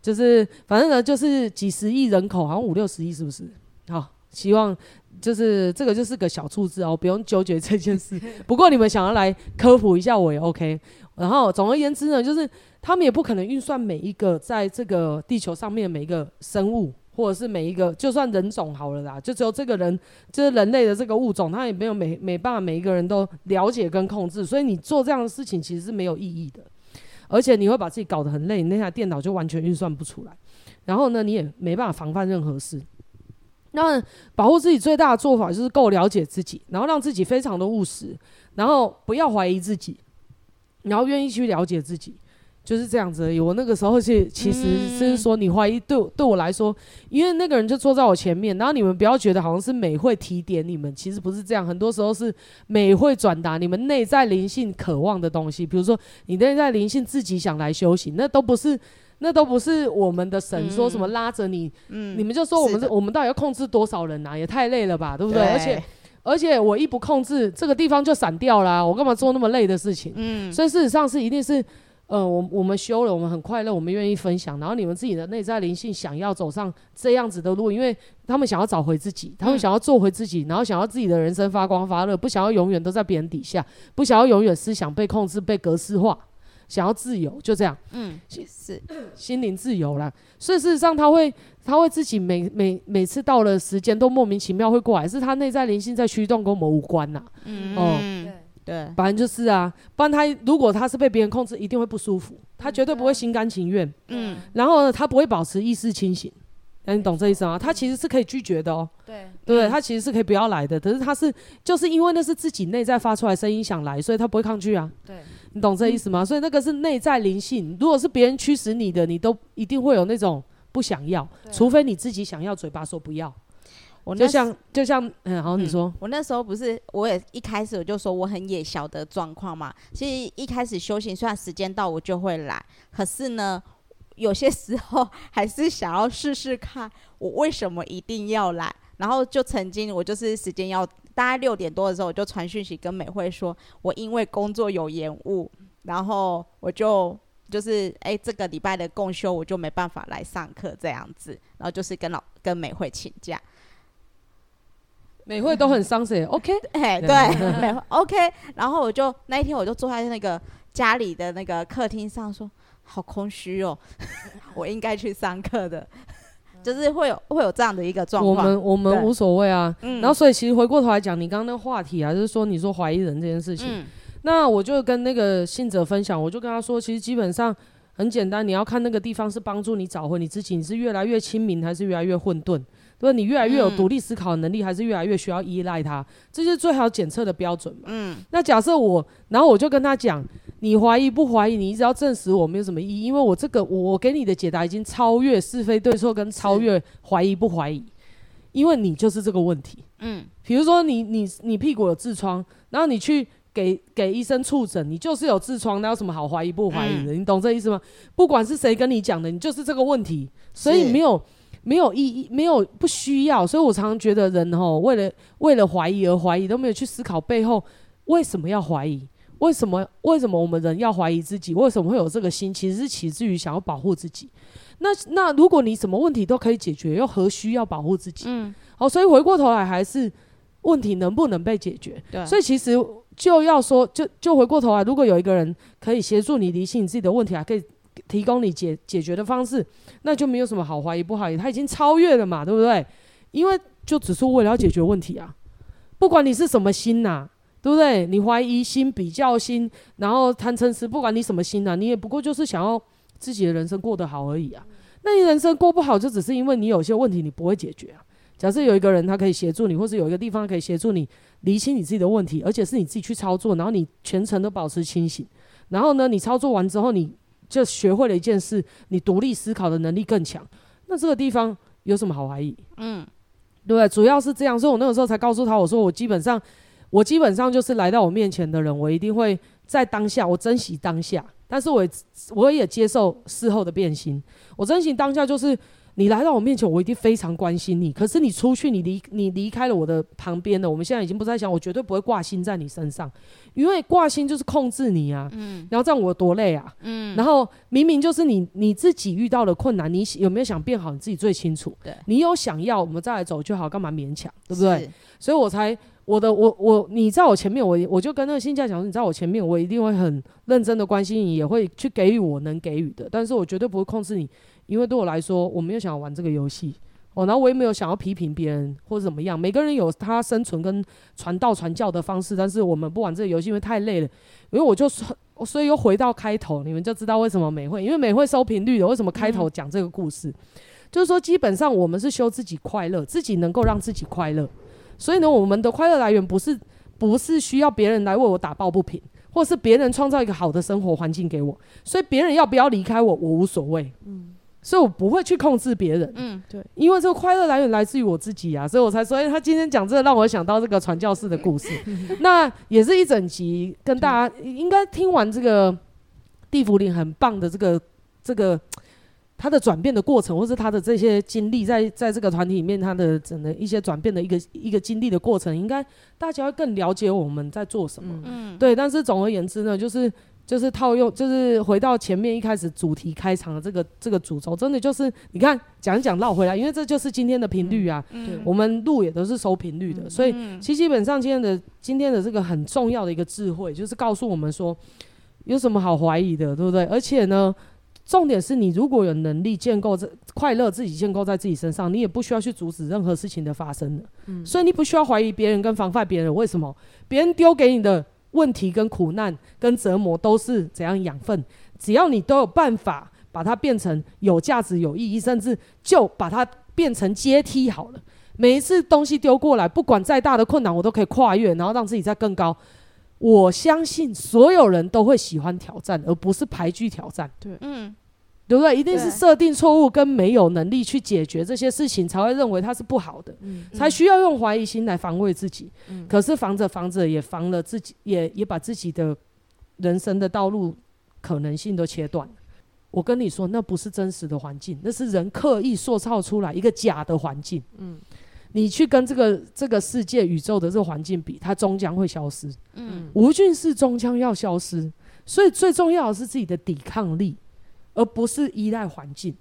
就是反正呢，就是几十亿人口，好像五六十亿，是不是？好，希望就是这个就是个小数字哦，不用纠结这件事。不过你们想要来科普一下，我也 OK。然后总而言之呢，就是他们也不可能运算每一个在这个地球上面的每一个生物，或者是每一个就算人种好了啦，就只有这个人就是人类的这个物种，他也没有没没办法每一个人都了解跟控制，所以你做这样的事情其实是没有意义的。而且你会把自己搞得很累，你那台电脑就完全运算不出来。然后呢，你也没办法防范任何事。那保护自己最大的做法就是够了解自己，然后让自己非常的务实，然后不要怀疑自己，然后愿意去了解自己。就是这样子而已。我那个时候是其实是说，你怀疑对对我来说，因为那个人就坐在我前面，然后你们不要觉得好像是美会提点你们，其实不是这样。很多时候是美会转达你们内在灵性渴望的东西。比如说，你内在灵性自己想来修行，那都不是，那都不是我们的神说什么拉着你。嗯，你们就说我们是，我们到底要控制多少人啊？也太累了吧，对不对？对。而且而且我一不控制，这个地方就散掉啦。我干嘛做那么累的事情？嗯，所以事实上是一定是。嗯、呃，我我们修了，我们很快乐，我们愿意分享。然后你们自己的内在灵性想要走上这样子的路，因为他们想要找回自己，他们想要做回自己，然后想要自己的人生发光发热，不想要永远都在别人底下，不想要永远思想被控制、被格式化，想要自由，就这样。嗯，是 心灵自由啦。所以事实上，他会他会自己每每每次到了时间都莫名其妙会过来，是他内在灵性在驱动，跟我们无关呐。嗯，哦，对对，反正就是啊，不然他如果他是被别人控制，一定会不舒服，他绝对不会心甘情愿。嗯，然后呢，他不会保持意识清醒。那你懂这意思吗？他其实是可以拒绝的哦。对，对？他其实是可以不要来的，可是他是就是因为那是自己内在发出来声音想来，所以他不会抗拒啊。对，你懂这意思吗？所以那个是内在灵性。如果是别人驱使你的，你都一定会有那种不想要，除非你自己想要，嘴巴说不要。我就像就像嗯，好，你说，我那时候不是，我也一开始我就说我很野小的状况嘛。其实一开始修行，虽然时间到我就会来，可是呢。有些时候还是想要试试看，我为什么一定要来？然后就曾经我就是时间要大概六点多的时候，我就传讯息跟美惠说，我因为工作有延误，然后我就就是哎这个礼拜的共修我就没办法来上课这样子，然后就是跟老跟美惠请假，美会都很伤心，OK，哎对，美会 OK，然后我就那一天我就坐在那个家里的那个客厅上说。好空虚哦，我应该去上课的，就是会有会有这样的一个状况。我们我们无所谓啊，嗯、然后所以其实回过头来讲，你刚刚那个话题啊，就是说你说怀疑人这件事情，嗯、那我就跟那个信者分享，我就跟他说，其实基本上很简单，你要看那个地方是帮助你找回你自己，你是越来越清明还是越来越混沌？对，你越来越有独立思考的能力，还是越来越需要依赖他？这是最好检测的标准嘛。嗯。那假设我，然后我就跟他讲，你怀疑不怀疑？你一直要证实我没有什么意义，因为我这个我给你的解答已经超越是非对错，跟超越怀疑不怀疑，因为你就是这个问题。嗯。比如说你你你屁股有痔疮，然后你去给给医生触诊，你就是有痔疮，那有什么好怀疑不怀疑的？嗯、你懂这意思吗？不管是谁跟你讲的，你就是这个问题，所以没有。没有意义，没有不需要，所以我常常觉得人吼，为了为了怀疑而怀疑，都没有去思考背后为什么要怀疑，为什么为什么我们人要怀疑自己，为什么会有这个心，其实是起自于想要保护自己。那那如果你什么问题都可以解决，又何须要保护自己？嗯，好，所以回过头来还是问题能不能被解决？对，所以其实就要说，就就回过头来，如果有一个人可以协助你理清你自己的问题，还可以。提供你解解决的方式，那就没有什么好怀疑不怀疑，他已经超越了嘛，对不对？因为就只是为了要解决问题啊，不管你是什么心呐、对不对？你怀疑心、比较心，然后贪嗔痴，不管你什么心呐、你也不过就是想要自己的人生过得好而已啊。那你人生过不好，就只是因为你有些问题你不会解决啊。假设有一个人他可以协助你，或是有一个地方可以协助你理清你自己的问题，而且是你自己去操作，然后你全程都保持清醒，然后呢，你操作完之后你。就学会了一件事，你独立思考的能力更强。那这个地方有什么好怀疑？嗯，对不对？主要是这样，所以我那个时候才告诉他，我说我基本上，我基本上就是来到我面前的人，我一定会在当下，我珍惜当下，但是我也我也接受事后的变心。我珍惜当下就是。你来到我面前，我一定非常关心你。可是你出去，你离你离开了我的旁边的。我们现在已经不再想，我绝对不会挂心在你身上，因为挂心就是控制你啊。嗯。然后这样我多累啊。嗯。然后明明就是你你自己遇到了困难，你有没有想变好，你自己最清楚。对。你有想要，我们再来走就好，干嘛勉强？对不对？是。所以我才我的我我你在我前面，我我就跟那个新教讲说，你在我前面，我一定会很认真的关心你，也会去给予我能给予的，但是我绝对不会控制你。因为对我来说，我没有想要玩这个游戏哦，然后我也没有想要批评别人或者怎么样。每个人有他生存跟传道传教的方式，但是我们不玩这个游戏，因为太累了。因为我就说，所以又回到开头，你们就知道为什么美会，因为美会收频率的。为什么开头讲这个故事？嗯、就是说，基本上我们是修自己快乐，自己能够让自己快乐。所以呢，我们的快乐来源不是不是需要别人来为我打抱不平，或是别人创造一个好的生活环境给我。所以别人要不要离开我，我无所谓。嗯。所以我不会去控制别人，嗯，对，因为这个快乐来源来自于我自己啊，所以我才说，哎，他今天讲这个让我想到这个传教士的故事，那也是一整集跟大家应该听完这个地府林很棒的这个这个他的转变的过程，或是他的这些经历，在在这个团体里面他的整个一些转变的一个一个经历的过程，应该大家会更了解我们在做什么，嗯，对，但是总而言之呢，就是。就是套用，就是回到前面一开始主题开场的这个这个主轴，真的就是你看讲一讲绕回来，因为这就是今天的频率啊。嗯，我们录也都是收频率的，所以其实基本上今天的今天的这个很重要的一个智慧，就是告诉我们说，有什么好怀疑的，对不对？而且呢，重点是你如果有能力建构这快乐，自己建构在自己身上，你也不需要去阻止任何事情的发生的。嗯，所以你不需要怀疑别人跟防范别人。为什么？别人丢给你的问题跟苦难跟折磨都是怎样养分？只要你都有办法把它变成有价值、有意义，甚至就把它变成阶梯好了。每一次东西丢过来，不管再大的困难，我都可以跨越，然后让自己再更高。我相信所有人都会喜欢挑战，而不是排拒挑战。对，嗯，对不对？一定是设定错误跟没有能力去解决这些事情，才会认为它是不好的，嗯，才需要用怀疑心来防卫自己。嗯，可是防着防着，也防了自己，也也把自己的人生的道路可能性都切断。我跟你说，那不是真实的环境，那是人刻意塑造出来一个假的环境。嗯。你去跟这个这个世界宇宙的这个环境比，它终将会消失。嗯，无菌是终将要消失，所以最重要的是自己的抵抗力，而不是依赖环境。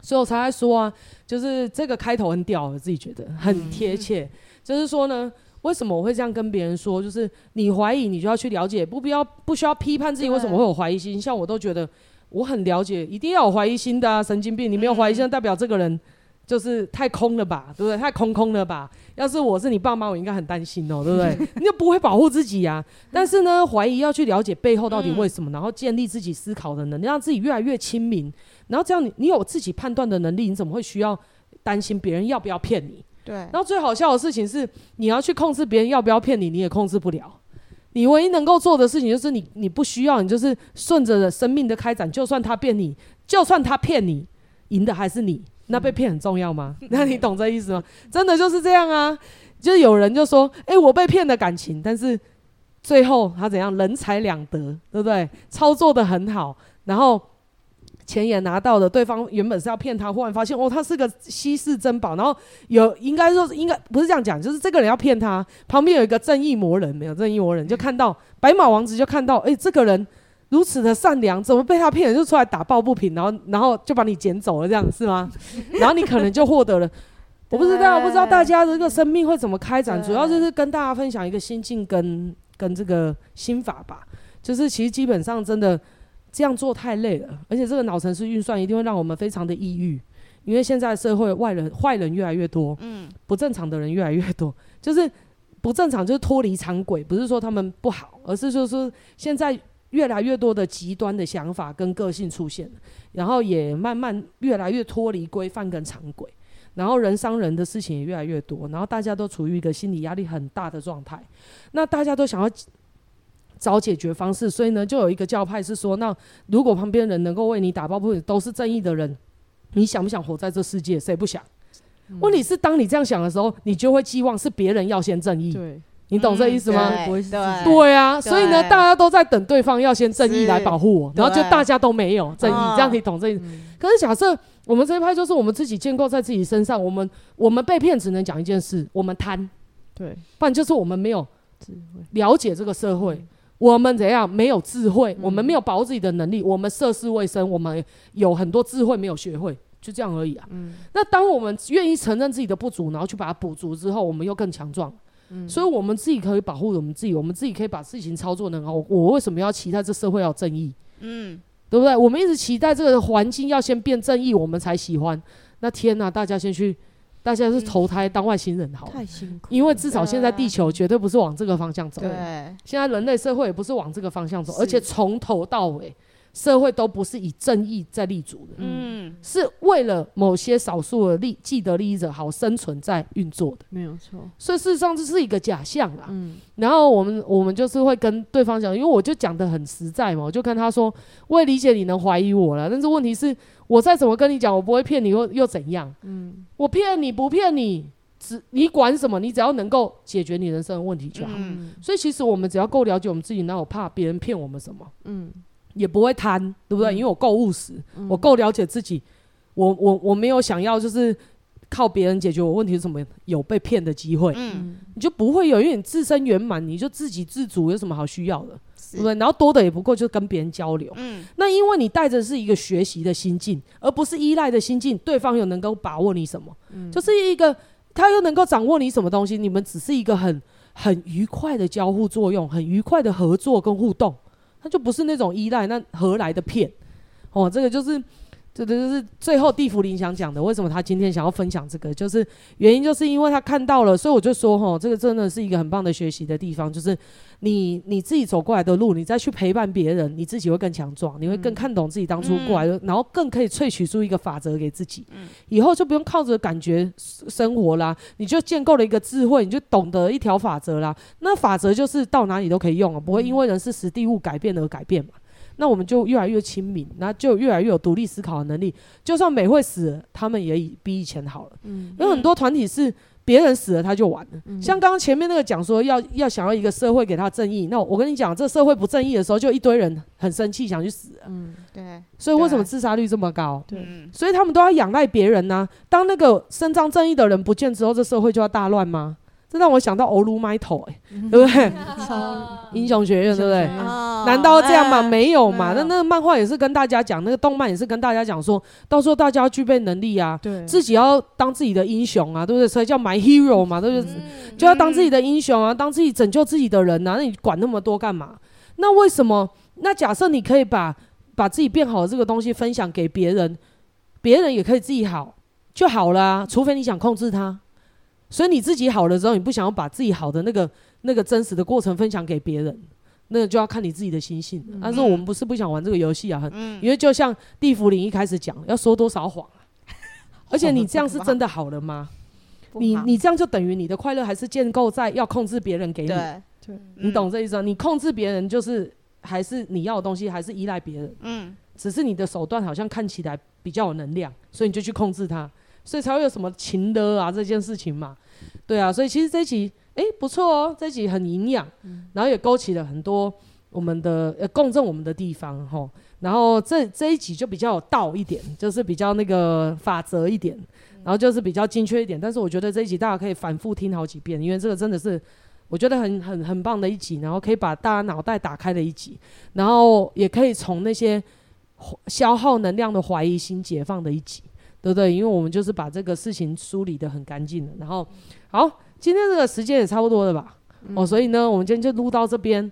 所以我才在说啊，就是这个开头很屌，我自己觉得很贴切。嗯、就是说呢，为什么我会这样跟别人说？就是你怀疑，你就要去了解，不必要不需要批判自己为什么会有怀疑心。像我都觉得我很了解，一定要有怀疑心的啊，神经病！你没有怀疑心，代表这个人。就是太空了吧，对不对？太空空了吧？要是我是你爸妈，我应该很担心哦，对不对？你就不会保护自己呀、啊。但是呢，怀疑要去了解背后到底为什么，然后建立自己思考的能力，让自己越来越亲民。然后这样你，你你有自己判断的能力，你怎么会需要担心别人要不要骗你？对。然后最好笑的事情是，你要去控制别人要不要骗你，你也控制不了。你唯一能够做的事情就是你，你不需要，你就是顺着生命的开展，就算他骗你，就算他骗你，赢的还是你。那被骗很重要吗？那你懂这意思吗？真的就是这样啊！就有人就说：“哎、欸，我被骗的感情，但是最后他怎样？人财两得，对不对？操作的很好，然后钱也拿到了。对方原本是要骗他，忽然发现哦，他是个稀世珍宝。然后有应该说应该不是这样讲，就是这个人要骗他，旁边有一个正义魔人，没有正义魔人就看到白马王子就看到，哎、欸，这个人。”如此的善良，怎么被他骗了就出来打抱不平，然后然后就把你捡走了，这样是吗？然后你可能就获得了，我不知道，不知道大家的这个生命会怎么开展，主要就是跟大家分享一个心境跟跟这个心法吧。就是其实基本上真的这样做太累了，而且这个脑程式运算一定会让我们非常的抑郁，因为现在社会外人坏人越来越多，嗯，不正常的人越来越多，就是不正常就是脱离常轨，不是说他们不好，而是就是说现在。越来越多的极端的想法跟个性出现，然后也慢慢越来越脱离规范跟常轨，然后人伤人的事情也越来越多，然后大家都处于一个心理压力很大的状态，那大家都想要找解决方式，所以呢，就有一个教派是说，那如果旁边人能够为你打抱不平，都是正义的人，你想不想活在这世界？谁不想？问题是，当你这样想的时候，你就会寄望是别人要先正义。对。你懂这意思吗？嗯、对，对，对啊，所以呢，大家都在等对方要先正义来保护我，然后就大家都没有正义，这样你懂这意思？嗯、可是假设我们这一派就是我们自己建构在自己身上，我们我们被骗只能讲一件事，我们贪，对，不然就是我们没有了解这个社会，我们怎样没有智慧，我们没有保护自己的能力，我们涉世未深，我们有很多智慧没有学会，就这样而已啊。嗯、那当我们愿意承认自己的不足，然后去把它补足之后，我们又更强壮。嗯、所以，我们自己可以保护我们自己，我们自己可以把事情操作得很好。我为什么要期待这社会要正义？嗯，对不对？我们一直期待这个环境要先变正义，我们才喜欢。那天哪，大家先去，大家是投胎当外星人好，太辛苦。因为至少现在地球绝对不是往这个方向走。对，现在人类社会也不是往这个方向走，而且从头到尾。社会都不是以正义在立足的，嗯，是为了某些少数的利既得利益者好生存在运作的，没有错。所以事实上这是一个假象啦，嗯。然后我们我们就是会跟对方讲，因为我就讲的很实在嘛，我就跟他说，我也理解你能怀疑我了，但是问题是，我再怎么跟你讲，我不会骗你又又怎样？嗯，我骗你不骗你，只你管什么？你只要能够解决你人生的问题就好。嗯，所以其实我们只要够了解我们自己，哪有怕别人骗我们什么？嗯。也不会贪，对不对？嗯、因为我够务实，嗯、我够了解自己，我我我没有想要就是靠别人解决我问题是什么，有被骗的机会，嗯，你就不会有，因为你自身圆满，你就自给自足，有什么好需要的，对不对？然后多的也不够，就跟别人交流，嗯，那因为你带着是一个学习的心境，而不是依赖的心境，对方又能够把握你什么？嗯，就是一个他又能够掌握你什么东西，你们只是一个很很愉快的交互作用，很愉快的合作跟互动。他就不是那种依赖，那何来的骗？哦，这个就是。这这就是最后地茯苓想讲的，为什么他今天想要分享这个？就是原因，就是因为他看到了，所以我就说，吼，这个真的是一个很棒的学习的地方。就是你你自己走过来的路，你再去陪伴别人，你自己会更强壮，你会更看懂自己当初过来的，嗯、然后更可以萃取出一个法则给自己。嗯、以后就不用靠着感觉生活啦，你就建构了一个智慧，你就懂得一条法则啦。那法则就是到哪里都可以用啊，不会因为人是实地物改变而改变嘛。那我们就越来越亲民，那就越来越有独立思考的能力。就算美惠死了，他们也比以前好了。嗯，有很多团体是别人死了他就完了。嗯、像刚刚前面那个讲说要要想要一个社会给他正义，那我跟你讲，这社会不正义的时候，就一堆人很生气想去死。嗯，对。所以为什么自杀率这么高？对。所以他们都要仰赖别人呢、啊。当那个伸张正义的人不见之后，这社会就要大乱吗？这让我想到欧鲁麦头，哎，对不对？英雄学院，对不对？难道这样吗？没有嘛。那那个漫画也是跟大家讲，那个动漫也是跟大家讲，说到时候大家要具备能力啊，自己要当自己的英雄啊，对不对？所以叫 My Hero 嘛，对不对？就要当自己的英雄啊，当自己拯救自己的人啊。那你管那么多干嘛？那为什么？那假设你可以把把自己变好的这个东西分享给别人，别人也可以自己好就好了啊。除非你想控制他。所以你自己好了之后，你不想要把自己好的那个那个真实的过程分享给别人，那个就要看你自己的心性。嗯、但是我们不是不想玩这个游戏啊，很，嗯、因为就像地茯苓一开始讲，要说多少谎啊？而且你这样是真的好了吗？你你这样就等于你的快乐还是建构在要控制别人给你？对，你懂这意思吗？你控制别人就是还是你要的东西还是依赖别人？嗯，只是你的手段好像看起来比较有能量，所以你就去控制他，所以才会有什么情的啊这件事情嘛。对啊，所以其实这一集诶不错哦，这一集很营养，嗯、然后也勾起了很多我们的呃共振我们的地方吼，然后这这一集就比较有道一点，就是比较那个法则一点，然后就是比较精确一点。但是我觉得这一集大家可以反复听好几遍，因为这个真的是我觉得很很很棒的一集，然后可以把大家脑袋打开的一集，然后也可以从那些消耗能量的怀疑心解放的一集。对不对？因为我们就是把这个事情梳理得很干净了。然后，好，今天这个时间也差不多了吧？嗯、哦，所以呢，我们今天就录到这边。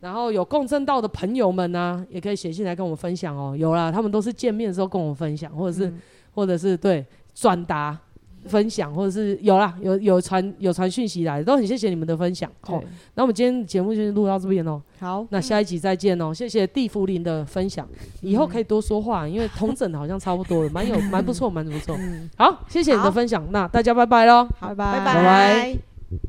然后有共振到的朋友们呢、啊，也可以写信来跟我们分享哦。有啦，他们都是见面的时候跟我们分享，或者是，嗯、或者是对转达。分享或者是有啦，有有传有传讯息来的，都很谢谢你们的分享。好对，那我们今天节目就录到这边喽。好，那下一集再见哦。谢谢地福林的分享，以后可以多说话，因为同整好像差不多了，蛮有 蛮不错，蛮不错。好，谢谢你的分享，那大家拜拜喽。好，拜拜，拜拜。